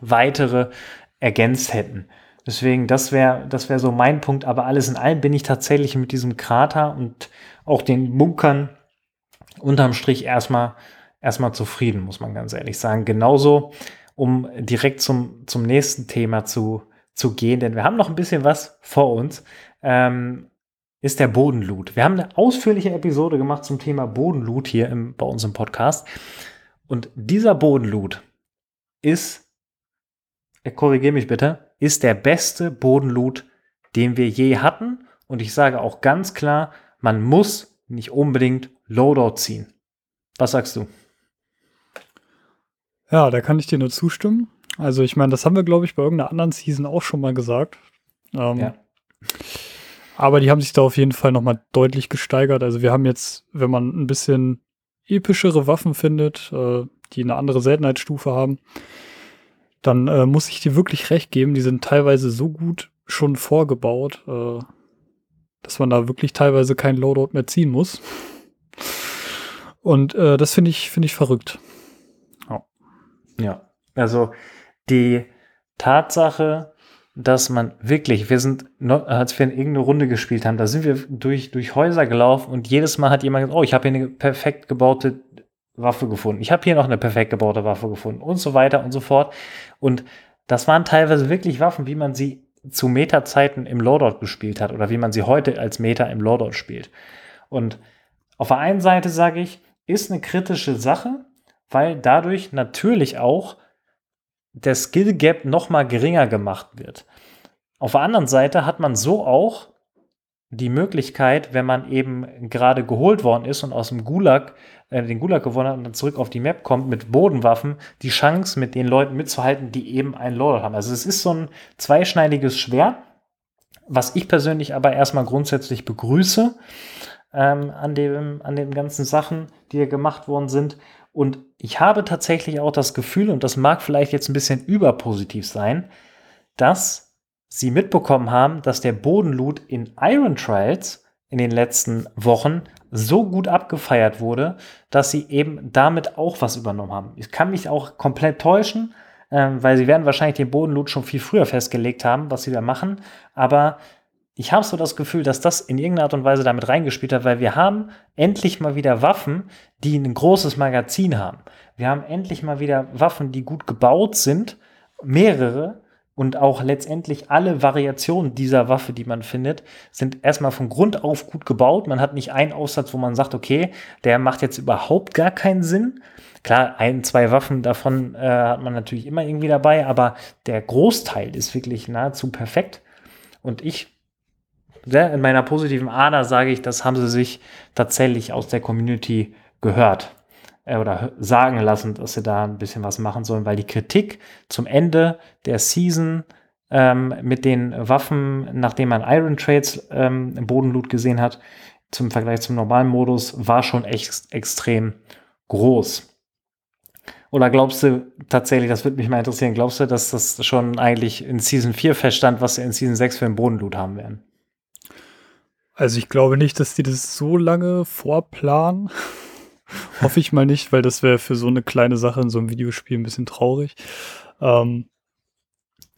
weitere ergänzt hätten. Deswegen, das wäre das wäre so mein Punkt. Aber alles in allem bin ich tatsächlich mit diesem Krater und auch den Bunkern unterm Strich erstmal erstmal zufrieden, muss man ganz ehrlich sagen. Genauso um direkt zum, zum nächsten Thema zu, zu gehen, denn wir haben noch ein bisschen was vor uns, ähm, ist der Bodenloot. Wir haben eine ausführliche Episode gemacht zum Thema Bodenloot hier im, bei uns im Podcast. Und dieser Bodenloot ist, äh, korrigiere mich bitte, ist der beste Bodenloot, den wir je hatten. Und ich sage auch ganz klar, man muss nicht unbedingt Loadout ziehen. Was sagst du? Ja, da kann ich dir nur zustimmen. Also ich meine, das haben wir, glaube ich, bei irgendeiner anderen Season auch schon mal gesagt. Ähm, ja. Aber die haben sich da auf jeden Fall nochmal deutlich gesteigert. Also wir haben jetzt, wenn man ein bisschen epischere Waffen findet, äh, die eine andere Seltenheitsstufe haben, dann äh, muss ich dir wirklich recht geben, die sind teilweise so gut schon vorgebaut. Äh, dass man da wirklich teilweise kein Loadout mehr ziehen muss. Und äh, das finde ich, finde ich verrückt. Oh. Ja, also die Tatsache, dass man wirklich, wir sind, als wir in irgendeine Runde gespielt haben, da sind wir durch, durch Häuser gelaufen und jedes Mal hat jemand gesagt, oh, ich habe hier eine perfekt gebaute Waffe gefunden. Ich habe hier noch eine perfekt gebaute Waffe gefunden und so weiter und so fort. Und das waren teilweise wirklich Waffen, wie man sie zu Meta-Zeiten im Loadout gespielt hat oder wie man sie heute als Meta im Loadout spielt. Und auf der einen Seite sage ich, ist eine kritische Sache, weil dadurch natürlich auch der Skill Gap noch mal geringer gemacht wird. Auf der anderen Seite hat man so auch die Möglichkeit, wenn man eben gerade geholt worden ist und aus dem Gulag, äh, den Gulag gewonnen hat und dann zurück auf die Map kommt mit Bodenwaffen, die Chance mit den Leuten mitzuhalten, die eben einen Loadout haben. Also es ist so ein zweischneidiges Schwert, was ich persönlich aber erstmal grundsätzlich begrüße ähm, an, dem, an den ganzen Sachen, die hier gemacht worden sind. Und ich habe tatsächlich auch das Gefühl, und das mag vielleicht jetzt ein bisschen überpositiv sein, dass sie mitbekommen haben, dass der Bodenloot in Iron Trials in den letzten Wochen so gut abgefeiert wurde, dass sie eben damit auch was übernommen haben. Ich kann mich auch komplett täuschen, äh, weil sie werden wahrscheinlich den Bodenloot schon viel früher festgelegt haben, was sie da machen. Aber ich habe so das Gefühl, dass das in irgendeiner Art und Weise damit reingespielt hat, weil wir haben endlich mal wieder Waffen, die ein großes Magazin haben. Wir haben endlich mal wieder Waffen, die gut gebaut sind, mehrere, und auch letztendlich alle Variationen dieser Waffe, die man findet, sind erstmal von Grund auf gut gebaut. Man hat nicht einen Aufsatz, wo man sagt, okay, der macht jetzt überhaupt gar keinen Sinn. Klar, ein, zwei Waffen davon äh, hat man natürlich immer irgendwie dabei, aber der Großteil ist wirklich nahezu perfekt. Und ich, in meiner positiven Ader sage ich, das haben sie sich tatsächlich aus der Community gehört oder sagen lassen, dass sie da ein bisschen was machen sollen, weil die Kritik zum Ende der Season ähm, mit den Waffen, nachdem man Iron Trades ähm, im Bodenloot gesehen hat, zum Vergleich zum normalen Modus, war schon echt extrem groß. Oder glaubst du tatsächlich, das würde mich mal interessieren, glaubst du, dass das schon eigentlich in Season 4 feststand, was sie in Season 6 für einen Bodenloot haben werden? Also ich glaube nicht, dass die das so lange vorplanen. <laughs> Hoffe ich mal nicht, weil das wäre für so eine kleine Sache in so einem Videospiel ein bisschen traurig. Ähm,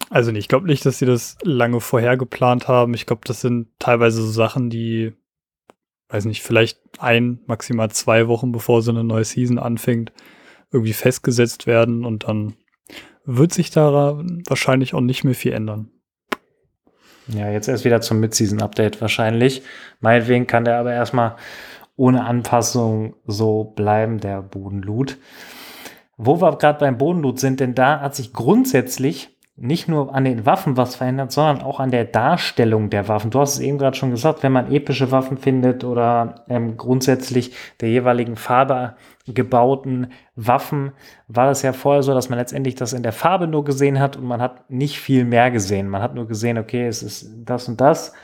also nee, ich glaube nicht, dass sie das lange vorher geplant haben. Ich glaube, das sind teilweise so Sachen, die, weiß nicht, vielleicht ein, maximal zwei Wochen bevor so eine neue Season anfängt, irgendwie festgesetzt werden und dann wird sich da wahrscheinlich auch nicht mehr viel ändern. Ja, jetzt erst wieder zum Mid-Season-Update wahrscheinlich. Meinetwegen kann der aber erstmal ohne Anpassung so bleiben, der Bodenloot. Wo wir gerade beim Bodenloot sind, denn da hat sich grundsätzlich nicht nur an den Waffen was verändert, sondern auch an der Darstellung der Waffen. Du hast es eben gerade schon gesagt, wenn man epische Waffen findet oder ähm, grundsätzlich der jeweiligen Farbe gebauten Waffen, war es ja vorher so, dass man letztendlich das in der Farbe nur gesehen hat und man hat nicht viel mehr gesehen. Man hat nur gesehen, okay, es ist das und das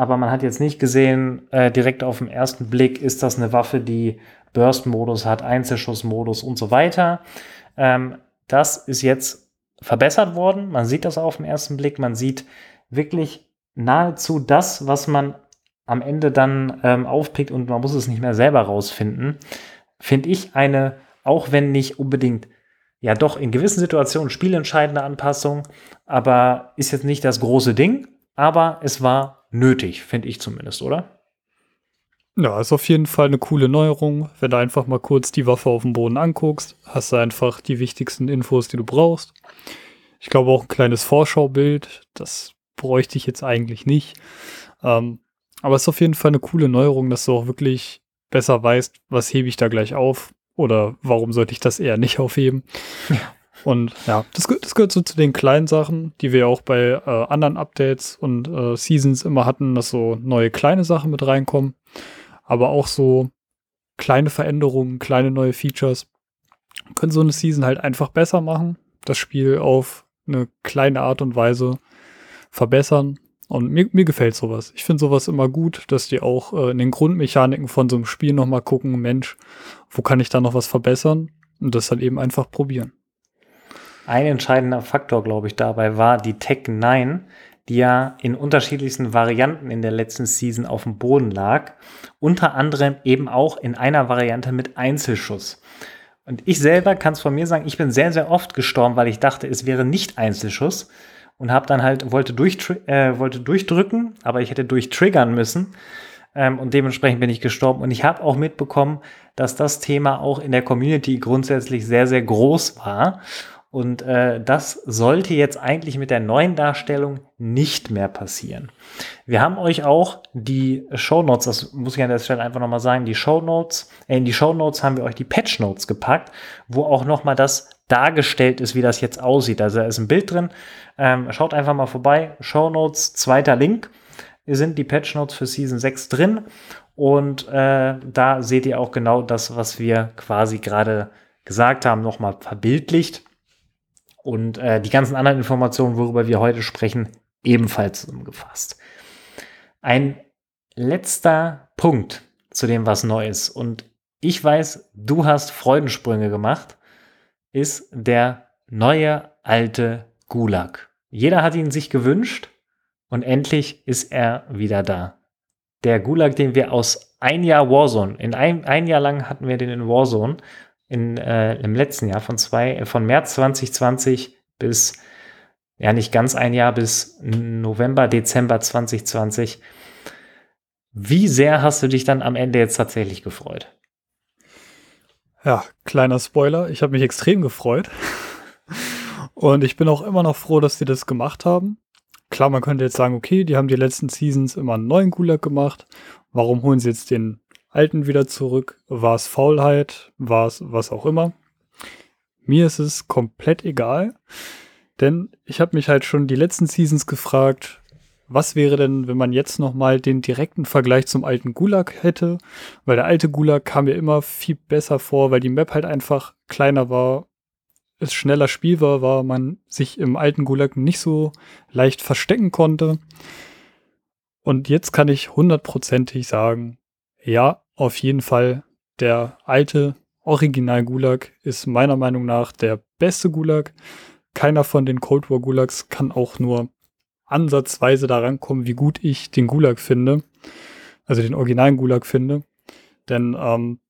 aber man hat jetzt nicht gesehen, äh, direkt auf den ersten Blick, ist das eine Waffe, die Burst-Modus hat, Einzelschuss-Modus und so weiter. Ähm, das ist jetzt verbessert worden. Man sieht das auf den ersten Blick. Man sieht wirklich nahezu das, was man am Ende dann ähm, aufpickt und man muss es nicht mehr selber rausfinden. Finde ich eine, auch wenn nicht unbedingt ja doch in gewissen Situationen spielentscheidende Anpassung, aber ist jetzt nicht das große Ding, aber es war nötig, finde ich zumindest, oder? Ja, ist auf jeden Fall eine coole Neuerung. Wenn du einfach mal kurz die Waffe auf dem Boden anguckst, hast du einfach die wichtigsten Infos, die du brauchst. Ich glaube auch ein kleines Vorschaubild, das bräuchte ich jetzt eigentlich nicht. Ähm, aber es ist auf jeden Fall eine coole Neuerung, dass du auch wirklich besser weißt, was hebe ich da gleich auf oder warum sollte ich das eher nicht aufheben. Und ja, das, das gehört so zu den kleinen Sachen, die wir auch bei äh, anderen Updates und äh, Seasons immer hatten, dass so neue kleine Sachen mit reinkommen. Aber auch so kleine Veränderungen, kleine neue Features können so eine Season halt einfach besser machen, das Spiel auf eine kleine Art und Weise verbessern. Und mir, mir gefällt sowas. Ich finde sowas immer gut, dass die auch äh, in den Grundmechaniken von so einem Spiel nochmal gucken, Mensch, wo kann ich da noch was verbessern? Und das dann eben einfach probieren. Ein entscheidender Faktor, glaube ich, dabei war die Tech 9, die ja in unterschiedlichsten Varianten in der letzten Season auf dem Boden lag. Unter anderem eben auch in einer Variante mit Einzelschuss. Und ich selber kann es von mir sagen, ich bin sehr, sehr oft gestorben, weil ich dachte, es wäre nicht Einzelschuss und habe dann halt, wollte, äh, wollte durchdrücken, aber ich hätte durchtriggern müssen. Ähm, und dementsprechend bin ich gestorben. Und ich habe auch mitbekommen, dass das Thema auch in der Community grundsätzlich sehr, sehr groß war. Und äh, das sollte jetzt eigentlich mit der neuen Darstellung nicht mehr passieren. Wir haben euch auch die Show Notes, das muss ich an der Stelle einfach nochmal sagen, die Show Notes, äh, in die Show Notes haben wir euch die Patch Notes gepackt, wo auch nochmal das dargestellt ist, wie das jetzt aussieht. Also da ist ein Bild drin. Ähm, schaut einfach mal vorbei. Show Notes, zweiter Link. Hier sind die Patch Notes für Season 6 drin. Und äh, da seht ihr auch genau das, was wir quasi gerade gesagt haben, nochmal verbildlicht. Und äh, die ganzen anderen Informationen, worüber wir heute sprechen, ebenfalls zusammengefasst. Ein letzter Punkt zu dem, was neu ist. Und ich weiß, du hast Freudensprünge gemacht, ist der neue alte Gulag. Jeder hat ihn sich gewünscht und endlich ist er wieder da. Der Gulag, den wir aus ein Jahr Warzone, in ein, ein Jahr lang hatten wir den in Warzone in, äh, im letzten Jahr von zwei, von März 2020 bis, ja, nicht ganz ein Jahr bis November, Dezember 2020. Wie sehr hast du dich dann am Ende jetzt tatsächlich gefreut? Ja, kleiner Spoiler, ich habe mich extrem gefreut. Und ich bin auch immer noch froh, dass die das gemacht haben. Klar, man könnte jetzt sagen, okay, die haben die letzten Seasons immer einen neuen Gulag gemacht. Warum holen sie jetzt den Alten wieder zurück. War es Faulheit? War es was auch immer? Mir ist es komplett egal, denn ich habe mich halt schon die letzten Seasons gefragt, was wäre denn, wenn man jetzt nochmal den direkten Vergleich zum alten Gulag hätte? Weil der alte Gulag kam mir immer viel besser vor, weil die Map halt einfach kleiner war, es schneller Spiel war, war man sich im alten Gulag nicht so leicht verstecken konnte. Und jetzt kann ich hundertprozentig sagen, ja, auf jeden Fall. Der alte Original Gulag ist meiner Meinung nach der beste Gulag. Keiner von den Cold War Gulags kann auch nur ansatzweise daran kommen, wie gut ich den Gulag finde. Also den originalen Gulag finde. Denn ähm,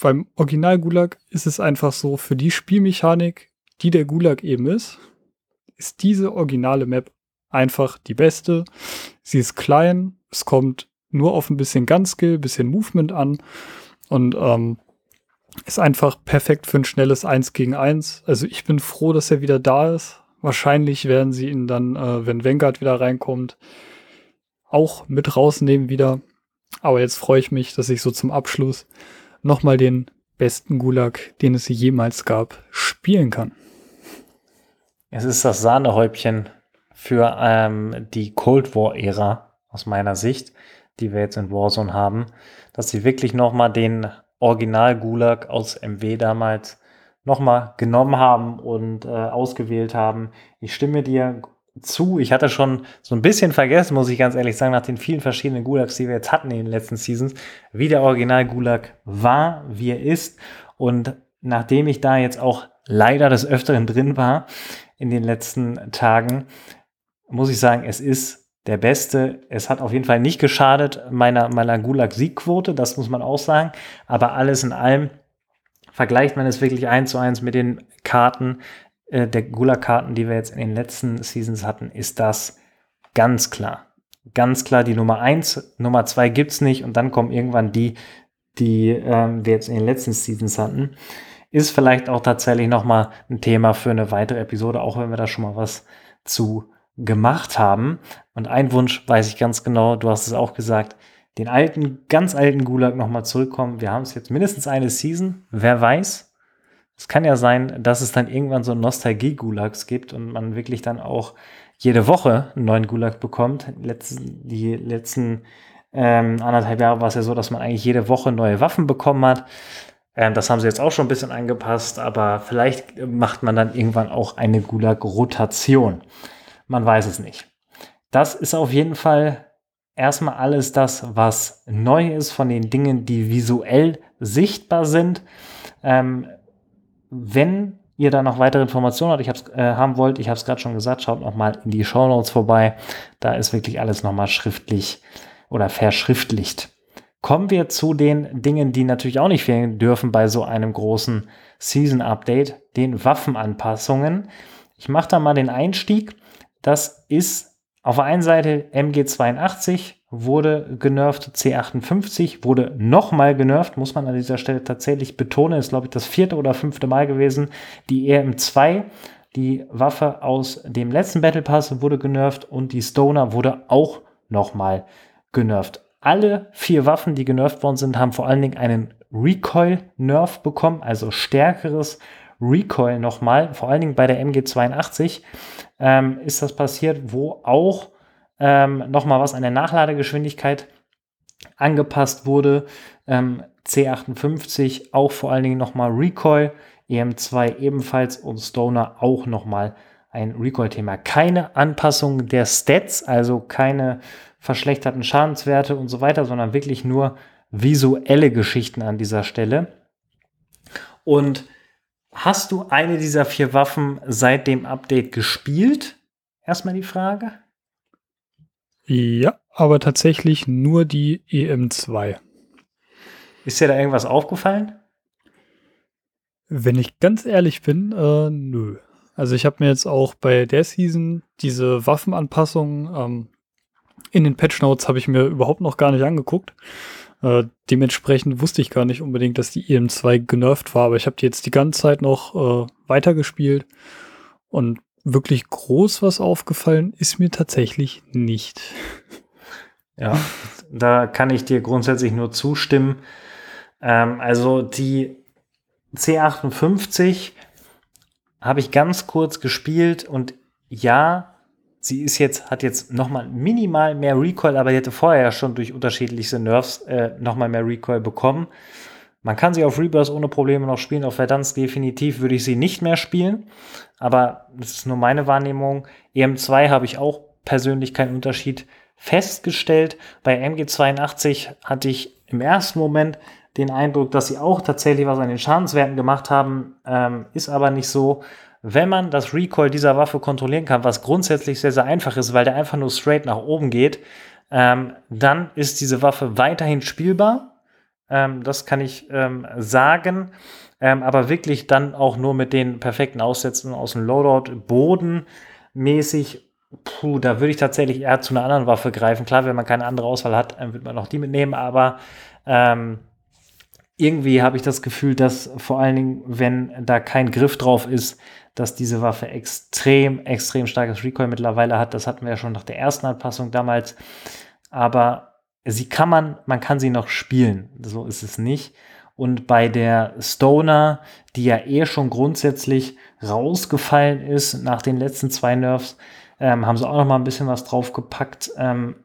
beim Original Gulag ist es einfach so, für die Spielmechanik, die der Gulag eben ist, ist diese originale Map einfach die beste. Sie ist klein, es kommt nur auf ein bisschen Gun-Skill, bisschen Movement an und ähm, ist einfach perfekt für ein schnelles 1 gegen 1. Also ich bin froh, dass er wieder da ist. Wahrscheinlich werden sie ihn dann, äh, wenn Vanguard wieder reinkommt, auch mit rausnehmen wieder. Aber jetzt freue ich mich, dass ich so zum Abschluss nochmal den besten Gulag, den es jemals gab, spielen kann. Es ist das Sahnehäubchen für ähm, die Cold War-Ära aus meiner Sicht die wir jetzt in Warzone haben, dass sie wirklich nochmal den Original-Gulag aus MW damals nochmal genommen haben und äh, ausgewählt haben. Ich stimme dir zu. Ich hatte schon so ein bisschen vergessen, muss ich ganz ehrlich sagen, nach den vielen verschiedenen Gulags, die wir jetzt hatten in den letzten Seasons, wie der Original-Gulag war, wie er ist. Und nachdem ich da jetzt auch leider des Öfteren drin war in den letzten Tagen, muss ich sagen, es ist der Beste. Es hat auf jeden Fall nicht geschadet meiner, meiner Gulag-Siegquote, das muss man auch sagen. Aber alles in allem vergleicht man es wirklich eins zu eins mit den Karten, äh, der Gulag-Karten, die wir jetzt in den letzten Seasons hatten, ist das ganz klar. Ganz klar die Nummer eins, Nummer zwei gibt's nicht und dann kommen irgendwann die, die äh, wir jetzt in den letzten Seasons hatten. Ist vielleicht auch tatsächlich nochmal ein Thema für eine weitere Episode, auch wenn wir da schon mal was zu gemacht haben. Und ein Wunsch weiß ich ganz genau, du hast es auch gesagt, den alten, ganz alten Gulag nochmal zurückkommen. Wir haben es jetzt mindestens eine Season, wer weiß. Es kann ja sein, dass es dann irgendwann so Nostalgie-Gulags gibt und man wirklich dann auch jede Woche einen neuen Gulag bekommt. Die letzten ähm, anderthalb Jahre war es ja so, dass man eigentlich jede Woche neue Waffen bekommen hat. Ähm, das haben sie jetzt auch schon ein bisschen angepasst, aber vielleicht macht man dann irgendwann auch eine Gulag-Rotation. Man weiß es nicht. Das ist auf jeden Fall erstmal alles das, was neu ist von den Dingen, die visuell sichtbar sind. Ähm, wenn ihr da noch weitere Informationen habt, ich hab's, äh, haben wollt, ich habe es gerade schon gesagt, schaut noch mal in die Show Notes vorbei. Da ist wirklich alles noch mal schriftlich oder verschriftlicht. Kommen wir zu den Dingen, die natürlich auch nicht fehlen dürfen bei so einem großen Season Update, den Waffenanpassungen. Ich mache da mal den Einstieg. Das ist auf der einen Seite MG82 wurde genervt, C58 wurde nochmal genervt, muss man an dieser Stelle tatsächlich betonen, ist glaube ich das vierte oder fünfte Mal gewesen. Die EM2, die Waffe aus dem letzten Battle Pass wurde genervt und die Stoner wurde auch nochmal genervt. Alle vier Waffen, die genervt worden sind, haben vor allen Dingen einen Recoil-Nerf bekommen, also stärkeres Recoil nochmal. Vor allen Dingen bei der MG82 ähm, ist das passiert, wo auch ähm, nochmal was an der Nachladegeschwindigkeit angepasst wurde. Ähm, C58 auch vor allen Dingen nochmal Recoil, EM2 ebenfalls und Stoner auch nochmal ein Recoil-Thema. Keine Anpassung der Stats, also keine verschlechterten Schadenswerte und so weiter, sondern wirklich nur visuelle Geschichten an dieser Stelle. Und hast du eine dieser vier Waffen seit dem Update gespielt? Erstmal die Frage. Ja, aber tatsächlich nur die EM2. Ist dir da irgendwas aufgefallen? Wenn ich ganz ehrlich bin, äh, nö. Also ich habe mir jetzt auch bei der Season diese Waffenanpassungen ähm, in den Patch Notes habe ich mir überhaupt noch gar nicht angeguckt. Äh, dementsprechend wusste ich gar nicht unbedingt, dass die EM2 genervt war, aber ich habe die jetzt die ganze Zeit noch äh, weitergespielt und wirklich groß was aufgefallen ist mir tatsächlich nicht. Ja, da kann ich dir grundsätzlich nur zustimmen. Ähm, also die C58 habe ich ganz kurz gespielt und ja, sie ist jetzt, hat jetzt nochmal minimal mehr Recoil, aber die hatte vorher ja schon durch unterschiedlichste Nerfs äh, nochmal mehr Recoil bekommen. Man kann sie auf Rebirth ohne Probleme noch spielen. Auf Verdansk definitiv würde ich sie nicht mehr spielen. Aber das ist nur meine Wahrnehmung. EM2 habe ich auch persönlich keinen Unterschied festgestellt. Bei MG82 hatte ich im ersten Moment den Eindruck, dass sie auch tatsächlich was an den Schadenswerten gemacht haben. Ähm, ist aber nicht so. Wenn man das Recoil dieser Waffe kontrollieren kann, was grundsätzlich sehr, sehr einfach ist, weil der einfach nur straight nach oben geht, ähm, dann ist diese Waffe weiterhin spielbar ähm, das kann ich ähm, sagen. Ähm, aber wirklich dann auch nur mit den perfekten Aussätzen aus dem Loadout bodenmäßig. Puh, da würde ich tatsächlich eher zu einer anderen Waffe greifen. Klar, wenn man keine andere Auswahl hat, dann wird man auch die mitnehmen, aber ähm, irgendwie habe ich das Gefühl, dass vor allen Dingen, wenn da kein Griff drauf ist, dass diese Waffe extrem, extrem starkes Recoil mittlerweile hat. Das hatten wir ja schon nach der ersten Anpassung damals. Aber sie kann man, man kann sie noch spielen. So ist es nicht. Und bei der Stoner, die ja eh schon grundsätzlich rausgefallen ist nach den letzten zwei Nerfs, ähm, haben sie auch noch mal ein bisschen was draufgepackt. Ähm,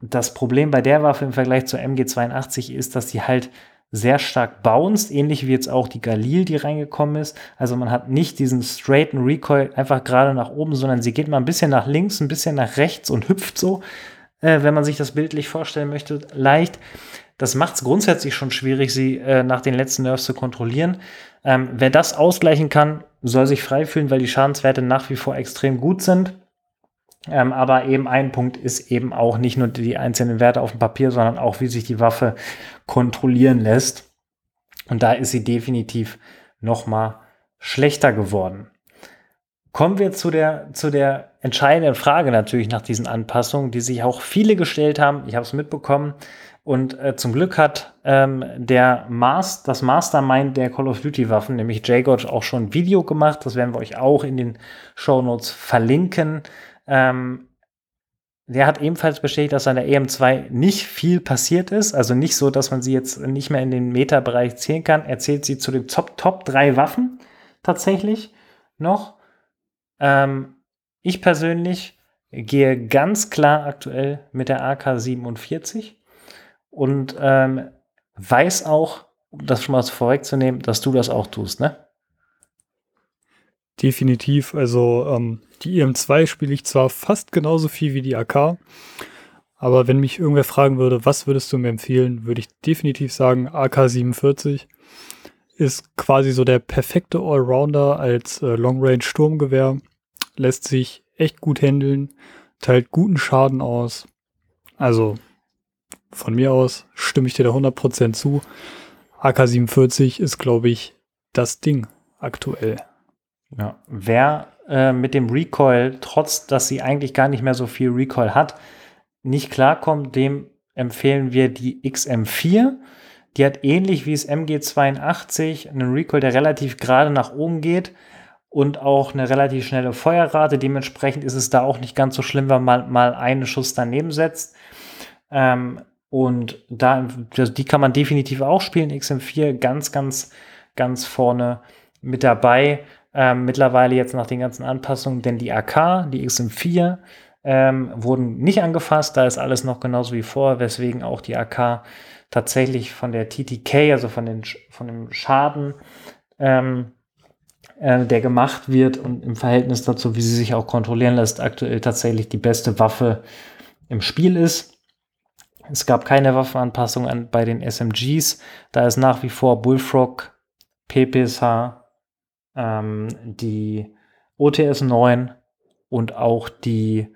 das Problem bei der Waffe im Vergleich zur MG82 ist, dass sie halt sehr stark bounced, ähnlich wie jetzt auch die Galil, die reingekommen ist. Also man hat nicht diesen straighten Recoil einfach gerade nach oben, sondern sie geht mal ein bisschen nach links, ein bisschen nach rechts und hüpft so äh, wenn man sich das bildlich vorstellen möchte, leicht. Das macht es grundsätzlich schon schwierig, sie äh, nach den letzten Nerfs zu kontrollieren. Ähm, wer das ausgleichen kann, soll sich frei fühlen, weil die Schadenswerte nach wie vor extrem gut sind. Ähm, aber eben ein Punkt ist eben auch nicht nur die einzelnen Werte auf dem Papier, sondern auch, wie sich die Waffe kontrollieren lässt. Und da ist sie definitiv noch mal schlechter geworden. Kommen wir zu der, zu der entscheidenden Frage natürlich nach diesen Anpassungen, die sich auch viele gestellt haben. Ich habe es mitbekommen. Und äh, zum Glück hat ähm, der Mas das Mastermind der Call of Duty Waffen, nämlich JGOD, auch schon ein Video gemacht. Das werden wir euch auch in den Show Notes verlinken. Ähm, der hat ebenfalls bestätigt, dass an der EM2 nicht viel passiert ist. Also nicht so, dass man sie jetzt nicht mehr in den Meta-Bereich zählen kann. Er zählt sie zu den Top, Top 3 Waffen tatsächlich noch. Ähm, ich persönlich gehe ganz klar aktuell mit der AK-47 und ähm, weiß auch, um das schon mal vorwegzunehmen, dass du das auch tust, ne? Definitiv. Also ähm, die EM2 spiele ich zwar fast genauso viel wie die AK, aber wenn mich irgendwer fragen würde, was würdest du mir empfehlen, würde ich definitiv sagen AK-47. ist quasi so der perfekte Allrounder als äh, Long-Range-Sturmgewehr. Lässt sich echt gut handeln, teilt guten Schaden aus. Also von mir aus stimme ich dir da 100% zu. AK-47 ist, glaube ich, das Ding aktuell. Ja, wer äh, mit dem Recoil, trotz dass sie eigentlich gar nicht mehr so viel Recoil hat, nicht klarkommt, dem empfehlen wir die XM4. Die hat ähnlich wie das MG82 einen Recoil, der relativ gerade nach oben geht und auch eine relativ schnelle Feuerrate. Dementsprechend ist es da auch nicht ganz so schlimm, wenn man mal einen Schuss daneben setzt. Ähm, und da, die kann man definitiv auch spielen. XM4 ganz, ganz, ganz vorne mit dabei. Ähm, mittlerweile jetzt nach den ganzen Anpassungen, denn die AK, die XM4, ähm, wurden nicht angefasst. Da ist alles noch genauso wie vor, weswegen auch die AK tatsächlich von der TTK, also von, den, von dem Schaden, ähm, äh, der gemacht wird und im Verhältnis dazu, wie sie sich auch kontrollieren lässt, aktuell tatsächlich die beste Waffe im Spiel ist. Es gab keine Waffenanpassung an, bei den SMGs. Da ist nach wie vor Bullfrog, PPSH, ähm, die OTS 9 und auch die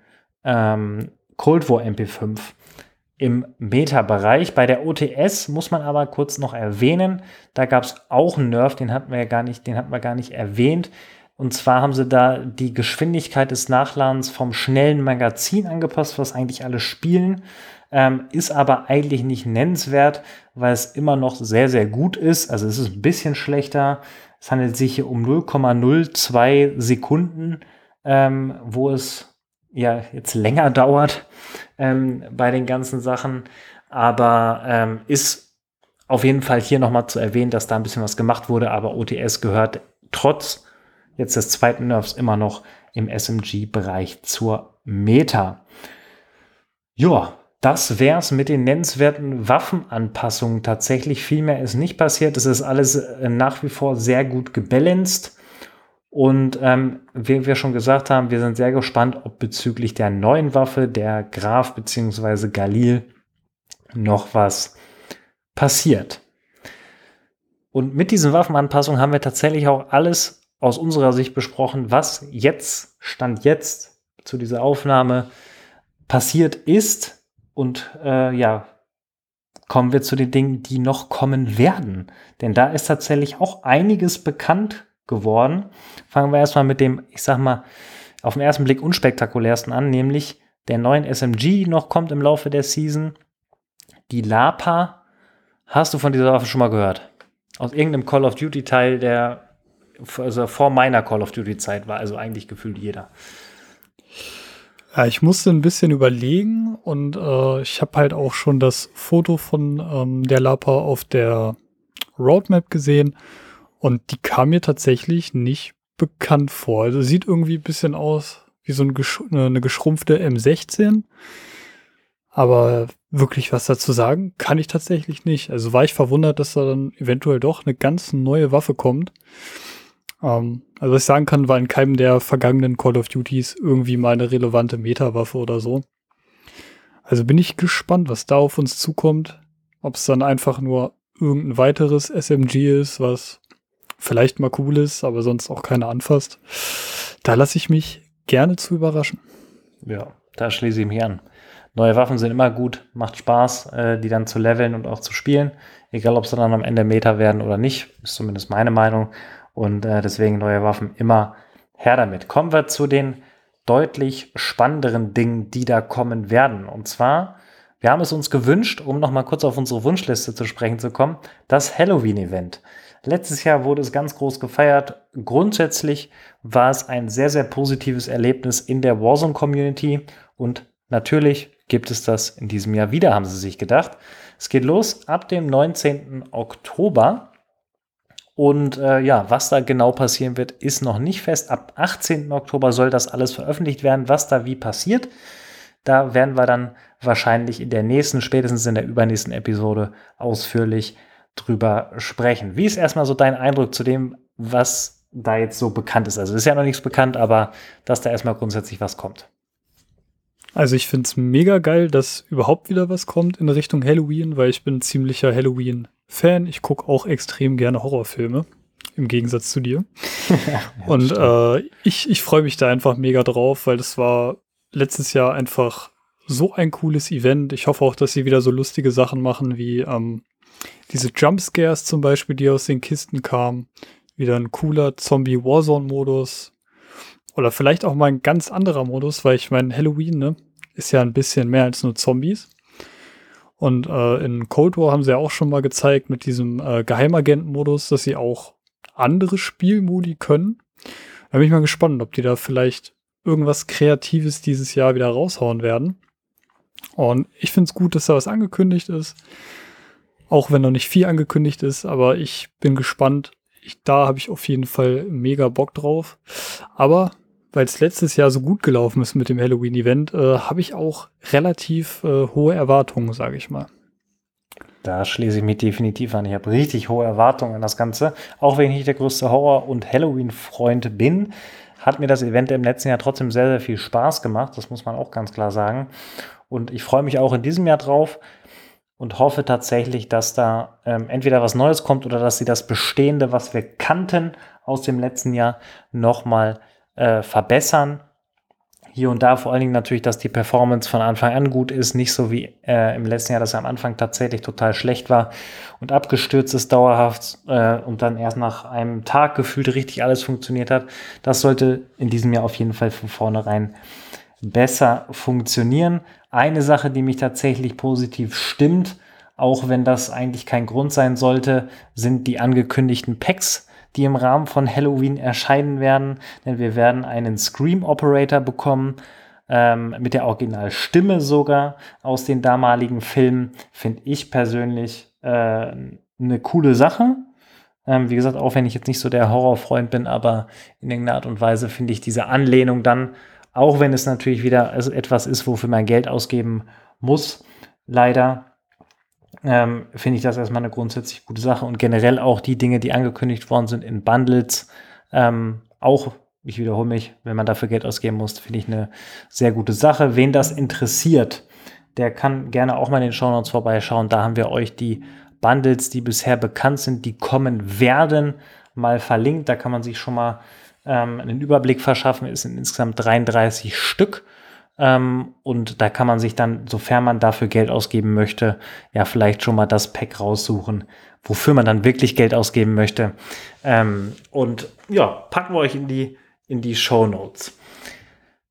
ähm, Cold War MP5 im Meta-Bereich. Bei der OTS muss man aber kurz noch erwähnen, da gab es auch einen Nerf, den hatten wir ja gar nicht, den hatten wir gar nicht erwähnt. Und zwar haben sie da die Geschwindigkeit des Nachladens vom schnellen Magazin angepasst, was eigentlich alle spielen. Ähm, ist aber eigentlich nicht nennenswert, weil es immer noch sehr, sehr gut ist. Also es ist ein bisschen schlechter. Es handelt sich hier um 0,02 Sekunden, ähm, wo es ja jetzt länger dauert ähm, bei den ganzen Sachen. Aber ähm, ist auf jeden Fall hier nochmal zu erwähnen, dass da ein bisschen was gemacht wurde. Aber OTS gehört trotz jetzt des zweiten Nerfs immer noch im SMG-Bereich zur Meta. Ja, das wäre es mit den nennenswerten Waffenanpassungen. Tatsächlich viel mehr ist nicht passiert. Es ist alles äh, nach wie vor sehr gut gebalanced. Und ähm, wie wir schon gesagt haben, wir sind sehr gespannt, ob bezüglich der neuen Waffe, der Graf bzw. Galil, noch was passiert. Und mit diesen Waffenanpassungen haben wir tatsächlich auch alles aus unserer Sicht besprochen, was jetzt, Stand jetzt zu dieser Aufnahme passiert ist. Und äh, ja, kommen wir zu den Dingen, die noch kommen werden. Denn da ist tatsächlich auch einiges bekannt geworden. Fangen wir erstmal mit dem, ich sag mal, auf den ersten Blick unspektakulärsten an, nämlich der neuen SMG, noch kommt im Laufe der Season. Die Lapa. Hast du von dieser Waffe schon mal gehört? Aus irgendeinem Call of Duty Teil, der also vor meiner Call of Duty Zeit war, also eigentlich gefühlt jeder. Ja, ich musste ein bisschen überlegen und äh, ich habe halt auch schon das Foto von ähm, der Lapa auf der Roadmap gesehen und die kam mir tatsächlich nicht bekannt vor. Also sieht irgendwie ein bisschen aus wie so ein gesch eine geschrumpfte M16. Aber wirklich was dazu sagen kann ich tatsächlich nicht. Also war ich verwundert, dass da dann eventuell doch eine ganz neue Waffe kommt. Ähm, also was ich sagen kann, war in keinem der vergangenen Call of Duties irgendwie mal eine relevante Meta-Waffe oder so. Also bin ich gespannt, was da auf uns zukommt. Ob es dann einfach nur irgendein weiteres SMG ist, was vielleicht mal cool ist, aber sonst auch keiner anfasst. Da lasse ich mich gerne zu überraschen. Ja, da schließe ich mich an. Neue Waffen sind immer gut, macht Spaß, äh, die dann zu leveln und auch zu spielen. Egal, ob sie dann am Ende Meta werden oder nicht, ist zumindest meine Meinung. Und äh, deswegen neue Waffen immer her damit. Kommen wir zu den deutlich spannenderen Dingen, die da kommen werden. Und zwar, wir haben es uns gewünscht, um nochmal kurz auf unsere Wunschliste zu sprechen zu kommen, das Halloween-Event. Letztes Jahr wurde es ganz groß gefeiert. Grundsätzlich war es ein sehr, sehr positives Erlebnis in der Warzone-Community und natürlich gibt es das in diesem Jahr wieder, haben sie sich gedacht. Es geht los ab dem 19. Oktober. Und äh, ja, was da genau passieren wird, ist noch nicht fest. Ab 18. Oktober soll das alles veröffentlicht werden, was da wie passiert. Da werden wir dann wahrscheinlich in der nächsten, spätestens in der übernächsten Episode ausführlich drüber sprechen. Wie ist erstmal so dein Eindruck zu dem, was da jetzt so bekannt ist? Also ist ja noch nichts bekannt, aber dass da erstmal grundsätzlich was kommt. Also ich finde es mega geil, dass überhaupt wieder was kommt in Richtung Halloween, weil ich bin ziemlicher Halloween Fan. Ich gucke auch extrem gerne Horrorfilme, im Gegensatz zu dir. <laughs> und äh, ich, ich freue mich da einfach mega drauf, weil das war letztes Jahr einfach so ein cooles Event. Ich hoffe auch, dass sie wieder so lustige Sachen machen wie ähm, diese Jumpscares zum Beispiel, die aus den Kisten kamen. Wieder ein cooler Zombie-Warzone-Modus. Oder vielleicht auch mal ein ganz anderer Modus, weil ich meine, Halloween, ne, ist ja ein bisschen mehr als nur Zombies. Und äh, in Cold War haben sie ja auch schon mal gezeigt mit diesem äh, Geheimagenten-Modus, dass sie auch andere Spielmodi können. Da bin ich mal gespannt, ob die da vielleicht irgendwas Kreatives dieses Jahr wieder raushauen werden. Und ich finde es gut, dass da was angekündigt ist. Auch wenn noch nicht viel angekündigt ist, aber ich bin gespannt. Ich, da habe ich auf jeden Fall mega Bock drauf. Aber weil es letztes Jahr so gut gelaufen ist mit dem Halloween-Event, äh, habe ich auch relativ äh, hohe Erwartungen, sage ich mal. Da schließe ich mich definitiv an. Ich habe richtig hohe Erwartungen an das Ganze. Auch wenn ich nicht der größte Horror- und Halloween-Freund bin, hat mir das Event im letzten Jahr trotzdem sehr, sehr viel Spaß gemacht. Das muss man auch ganz klar sagen. Und ich freue mich auch in diesem Jahr drauf und hoffe tatsächlich, dass da ähm, entweder was Neues kommt oder dass sie das Bestehende, was wir kannten aus dem letzten Jahr, nochmal äh, verbessern. Hier und da vor allen Dingen natürlich, dass die Performance von Anfang an gut ist, nicht so wie äh, im letzten Jahr, dass er am Anfang tatsächlich total schlecht war und abgestürzt ist dauerhaft äh, und dann erst nach einem Tag gefühlt richtig alles funktioniert hat. Das sollte in diesem Jahr auf jeden Fall von vornherein besser funktionieren. Eine Sache, die mich tatsächlich positiv stimmt, auch wenn das eigentlich kein Grund sein sollte, sind die angekündigten Packs, die im Rahmen von Halloween erscheinen werden. Denn wir werden einen Scream Operator bekommen, ähm, mit der Originalstimme sogar aus den damaligen Filmen. Finde ich persönlich äh, eine coole Sache. Ähm, wie gesagt, auch wenn ich jetzt nicht so der Horrorfreund bin, aber in irgendeiner Art und Weise finde ich diese Anlehnung dann auch wenn es natürlich wieder etwas ist, wofür man Geld ausgeben muss, leider, ähm, finde ich das erstmal eine grundsätzlich gute Sache. Und generell auch die Dinge, die angekündigt worden sind in Bundles, ähm, auch, ich wiederhole mich, wenn man dafür Geld ausgeben muss, finde ich eine sehr gute Sache. Wen das interessiert, der kann gerne auch mal in den Show Notes vorbeischauen. Da haben wir euch die Bundles, die bisher bekannt sind, die kommen werden, mal verlinkt. Da kann man sich schon mal ähm, einen Überblick verschaffen. Es sind insgesamt 33 Stück. Ähm, und da kann man sich dann, sofern man dafür Geld ausgeben möchte, ja vielleicht schon mal das Pack raussuchen, wofür man dann wirklich Geld ausgeben möchte. Ähm, und ja, packen wir euch in die, in die Show Notes.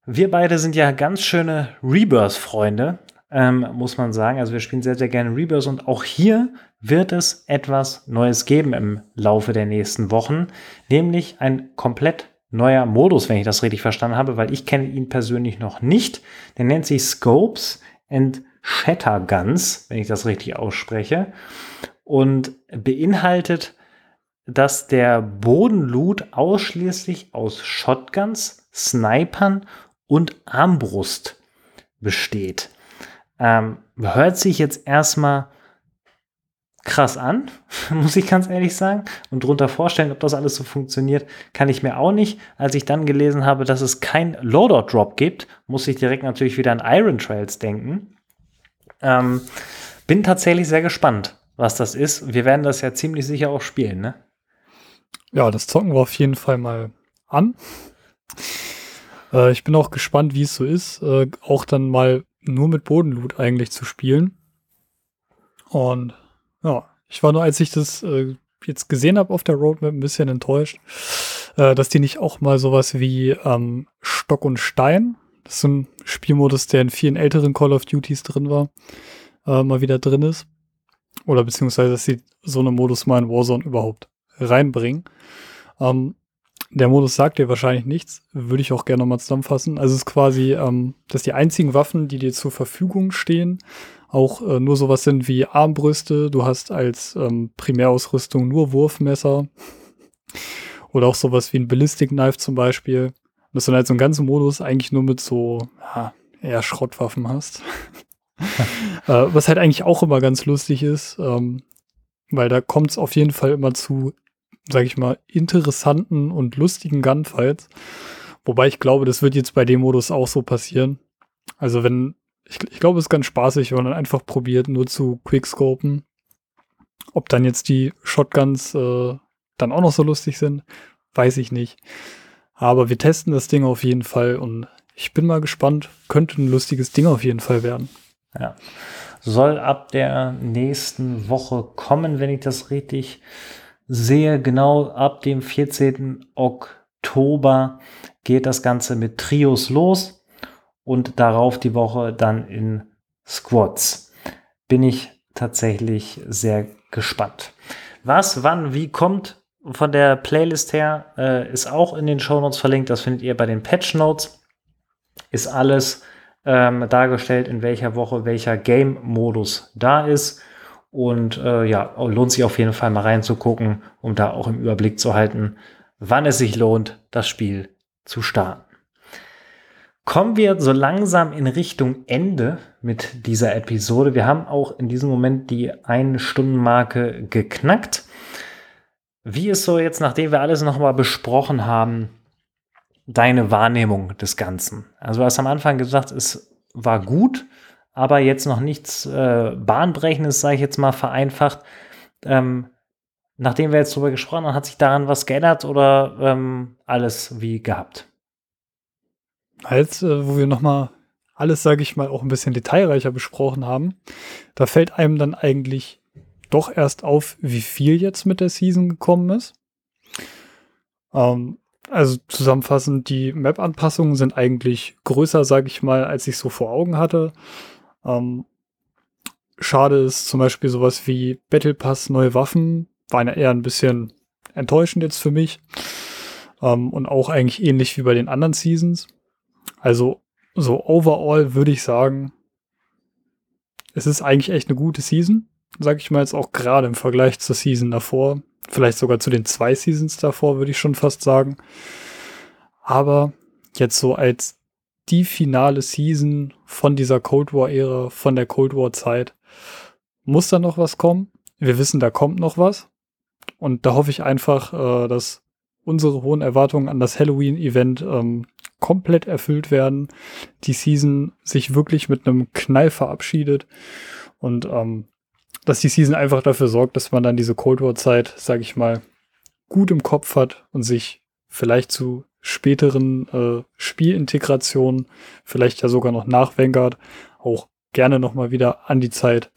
Wir beide sind ja ganz schöne Rebirth-Freunde, ähm, muss man sagen. Also wir spielen sehr, sehr gerne Rebirth und auch hier wird es etwas Neues geben im Laufe der nächsten Wochen, nämlich ein komplett neuer Modus, wenn ich das richtig verstanden habe, weil ich kenne ihn persönlich noch nicht. Der nennt sich Scopes and Shatterguns, wenn ich das richtig ausspreche, und beinhaltet, dass der Bodenloot ausschließlich aus Shotguns, Snipern und Armbrust besteht. Ähm, hört sich jetzt erstmal krass an, <laughs> muss ich ganz ehrlich sagen. Und drunter vorstellen, ob das alles so funktioniert, kann ich mir auch nicht. Als ich dann gelesen habe, dass es kein Loadout-Drop gibt, muss ich direkt natürlich wieder an Iron Trails denken. Ähm, bin tatsächlich sehr gespannt, was das ist. Wir werden das ja ziemlich sicher auch spielen, ne? Ja, das zocken wir auf jeden Fall mal an. Äh, ich bin auch gespannt, wie es so ist, äh, auch dann mal nur mit Bodenloot eigentlich zu spielen. Und ja, ich war nur, als ich das äh, jetzt gesehen habe auf der Roadmap, ein bisschen enttäuscht, äh, dass die nicht auch mal sowas wie ähm, Stock und Stein, das ist ein Spielmodus, der in vielen älteren Call of Duties drin war, äh, mal wieder drin ist. Oder beziehungsweise, dass sie so einen Modus mal in Warzone überhaupt reinbringen. Ähm, der Modus sagt dir wahrscheinlich nichts, würde ich auch gerne nochmal zusammenfassen. Also es ist quasi, ähm, dass die einzigen Waffen, die dir zur Verfügung stehen, auch äh, nur sowas sind wie Armbrüste. Du hast als ähm, Primärausrüstung nur Wurfmesser. <laughs> Oder auch sowas wie ein Ballistic Knife zum Beispiel. Dass du dann halt so einen ganzen Modus eigentlich nur mit so ja, eher Schrottwaffen hast. <laughs> <laughs> äh, was halt eigentlich auch immer ganz lustig ist, ähm, weil da kommt es auf jeden Fall immer zu, sag ich mal, interessanten und lustigen Gunfights. Wobei ich glaube, das wird jetzt bei dem Modus auch so passieren. Also wenn ich, ich glaube, es ist ganz spaßig, wenn man einfach probiert, nur zu quickscopen. Ob dann jetzt die Shotguns äh, dann auch noch so lustig sind, weiß ich nicht. Aber wir testen das Ding auf jeden Fall und ich bin mal gespannt. Könnte ein lustiges Ding auf jeden Fall werden. Ja. Soll ab der nächsten Woche kommen, wenn ich das richtig sehe. Genau ab dem 14. Oktober geht das Ganze mit Trios los und darauf die Woche dann in Squads. Bin ich tatsächlich sehr gespannt. Was, wann, wie kommt von der Playlist her, äh, ist auch in den Show Notes verlinkt. Das findet ihr bei den Patch Notes. Ist alles ähm, dargestellt, in welcher Woche welcher Game-Modus da ist. Und äh, ja, lohnt sich auf jeden Fall mal reinzugucken, um da auch im Überblick zu halten, wann es sich lohnt, das Spiel zu starten. Kommen wir so langsam in Richtung Ende mit dieser Episode. Wir haben auch in diesem Moment die Ein-Stunden-Marke geknackt. Wie ist so jetzt, nachdem wir alles nochmal besprochen haben, deine Wahrnehmung des Ganzen? Also du hast am Anfang gesagt, es war gut, aber jetzt noch nichts äh, Bahnbrechendes, sage ich jetzt mal vereinfacht. Ähm, nachdem wir jetzt darüber gesprochen haben, hat sich daran was geändert oder ähm, alles wie gehabt? Äh, wo wir nochmal alles, sage ich mal, auch ein bisschen detailreicher besprochen haben, da fällt einem dann eigentlich doch erst auf, wie viel jetzt mit der Season gekommen ist. Ähm, also zusammenfassend, die Map-Anpassungen sind eigentlich größer, sage ich mal, als ich so vor Augen hatte. Ähm, schade ist zum Beispiel sowas wie Battle Pass, neue Waffen, waren eher ein bisschen enttäuschend jetzt für mich. Ähm, und auch eigentlich ähnlich wie bei den anderen Seasons. Also so overall würde ich sagen, es ist eigentlich echt eine gute Season, sag ich mal jetzt auch gerade im Vergleich zur Season davor. Vielleicht sogar zu den zwei Seasons davor, würde ich schon fast sagen. Aber jetzt so als die finale Season von dieser Cold War-Ära, von der Cold War-Zeit, muss da noch was kommen. Wir wissen, da kommt noch was. Und da hoffe ich einfach, äh, dass unsere hohen Erwartungen an das Halloween-Event ähm, komplett erfüllt werden. Die Season sich wirklich mit einem Knall verabschiedet und ähm, dass die Season einfach dafür sorgt, dass man dann diese Cold War-Zeit, sage ich mal, gut im Kopf hat und sich vielleicht zu späteren äh, Spielintegrationen, vielleicht ja sogar noch nach Vanguard, auch gerne nochmal wieder an die Zeit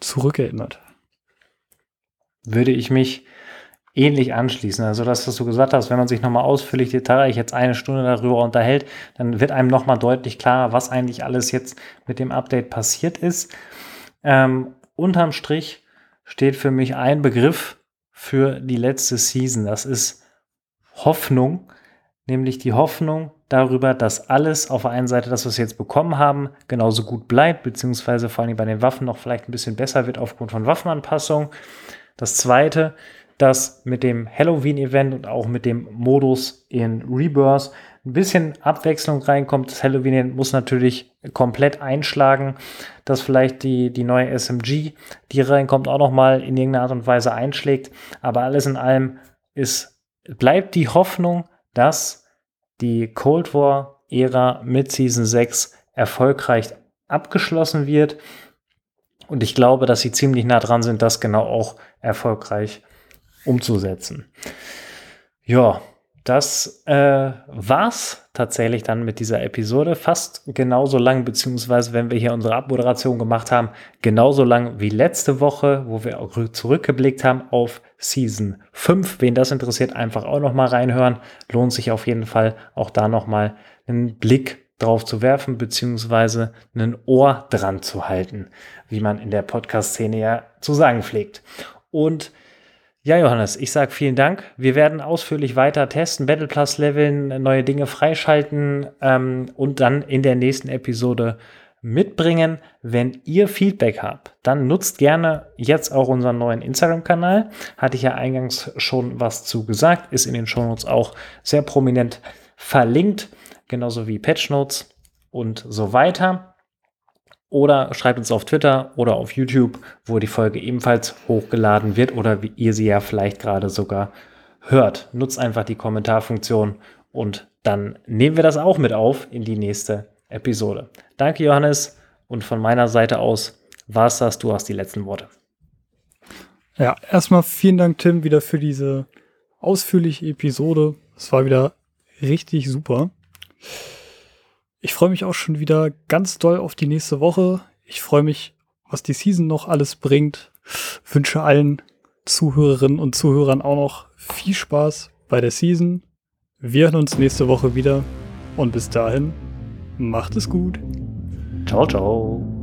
zurückerinnert. Würde ich mich ähnlich anschließen. Also das, was du gesagt hast, wenn man sich nochmal ausführlich detailreich jetzt eine Stunde darüber unterhält, dann wird einem nochmal deutlich klarer, was eigentlich alles jetzt mit dem Update passiert ist. Ähm, unterm Strich steht für mich ein Begriff für die letzte Season. Das ist Hoffnung, nämlich die Hoffnung darüber, dass alles auf der einen Seite, das, was wir jetzt bekommen haben, genauso gut bleibt, beziehungsweise vor allem bei den Waffen noch vielleicht ein bisschen besser wird aufgrund von Waffenanpassungen. Das zweite, dass mit dem Halloween-Event und auch mit dem Modus in Rebirth ein bisschen Abwechslung reinkommt. Das Halloween muss natürlich komplett einschlagen, dass vielleicht die, die neue SMG, die reinkommt, auch nochmal in irgendeiner Art und Weise einschlägt. Aber alles in allem ist, bleibt die Hoffnung, dass die Cold War-Ära mit Season 6 erfolgreich abgeschlossen wird. Und ich glaube, dass sie ziemlich nah dran sind, das genau auch erfolgreich umzusetzen. Ja, das äh, war's tatsächlich dann mit dieser Episode. Fast genauso lang, beziehungsweise wenn wir hier unsere Abmoderation gemacht haben, genauso lang wie letzte Woche, wo wir auch zurückgeblickt haben auf Season 5. Wen das interessiert, einfach auch nochmal reinhören. Lohnt sich auf jeden Fall auch da nochmal einen Blick drauf zu werfen, beziehungsweise ein Ohr dran zu halten, wie man in der Podcast-Szene ja zu sagen pflegt. Und ja, Johannes, ich sage vielen Dank. Wir werden ausführlich weiter testen, Battle Plus leveln, neue Dinge freischalten ähm, und dann in der nächsten Episode mitbringen. Wenn ihr Feedback habt, dann nutzt gerne jetzt auch unseren neuen Instagram-Kanal. Hatte ich ja eingangs schon was zu gesagt, ist in den Shownotes auch sehr prominent verlinkt, genauso wie Patch Notes und so weiter. Oder schreibt uns auf Twitter oder auf YouTube, wo die Folge ebenfalls hochgeladen wird oder wie ihr sie ja vielleicht gerade sogar hört. Nutzt einfach die Kommentarfunktion und dann nehmen wir das auch mit auf in die nächste Episode. Danke, Johannes. Und von meiner Seite aus war es das. Du hast die letzten Worte. Ja, erstmal vielen Dank, Tim, wieder für diese ausführliche Episode. Es war wieder richtig super. Ich freue mich auch schon wieder ganz doll auf die nächste Woche. Ich freue mich, was die Season noch alles bringt. Wünsche allen Zuhörerinnen und Zuhörern auch noch viel Spaß bei der Season. Wir hören uns nächste Woche wieder und bis dahin macht es gut. Ciao, ciao.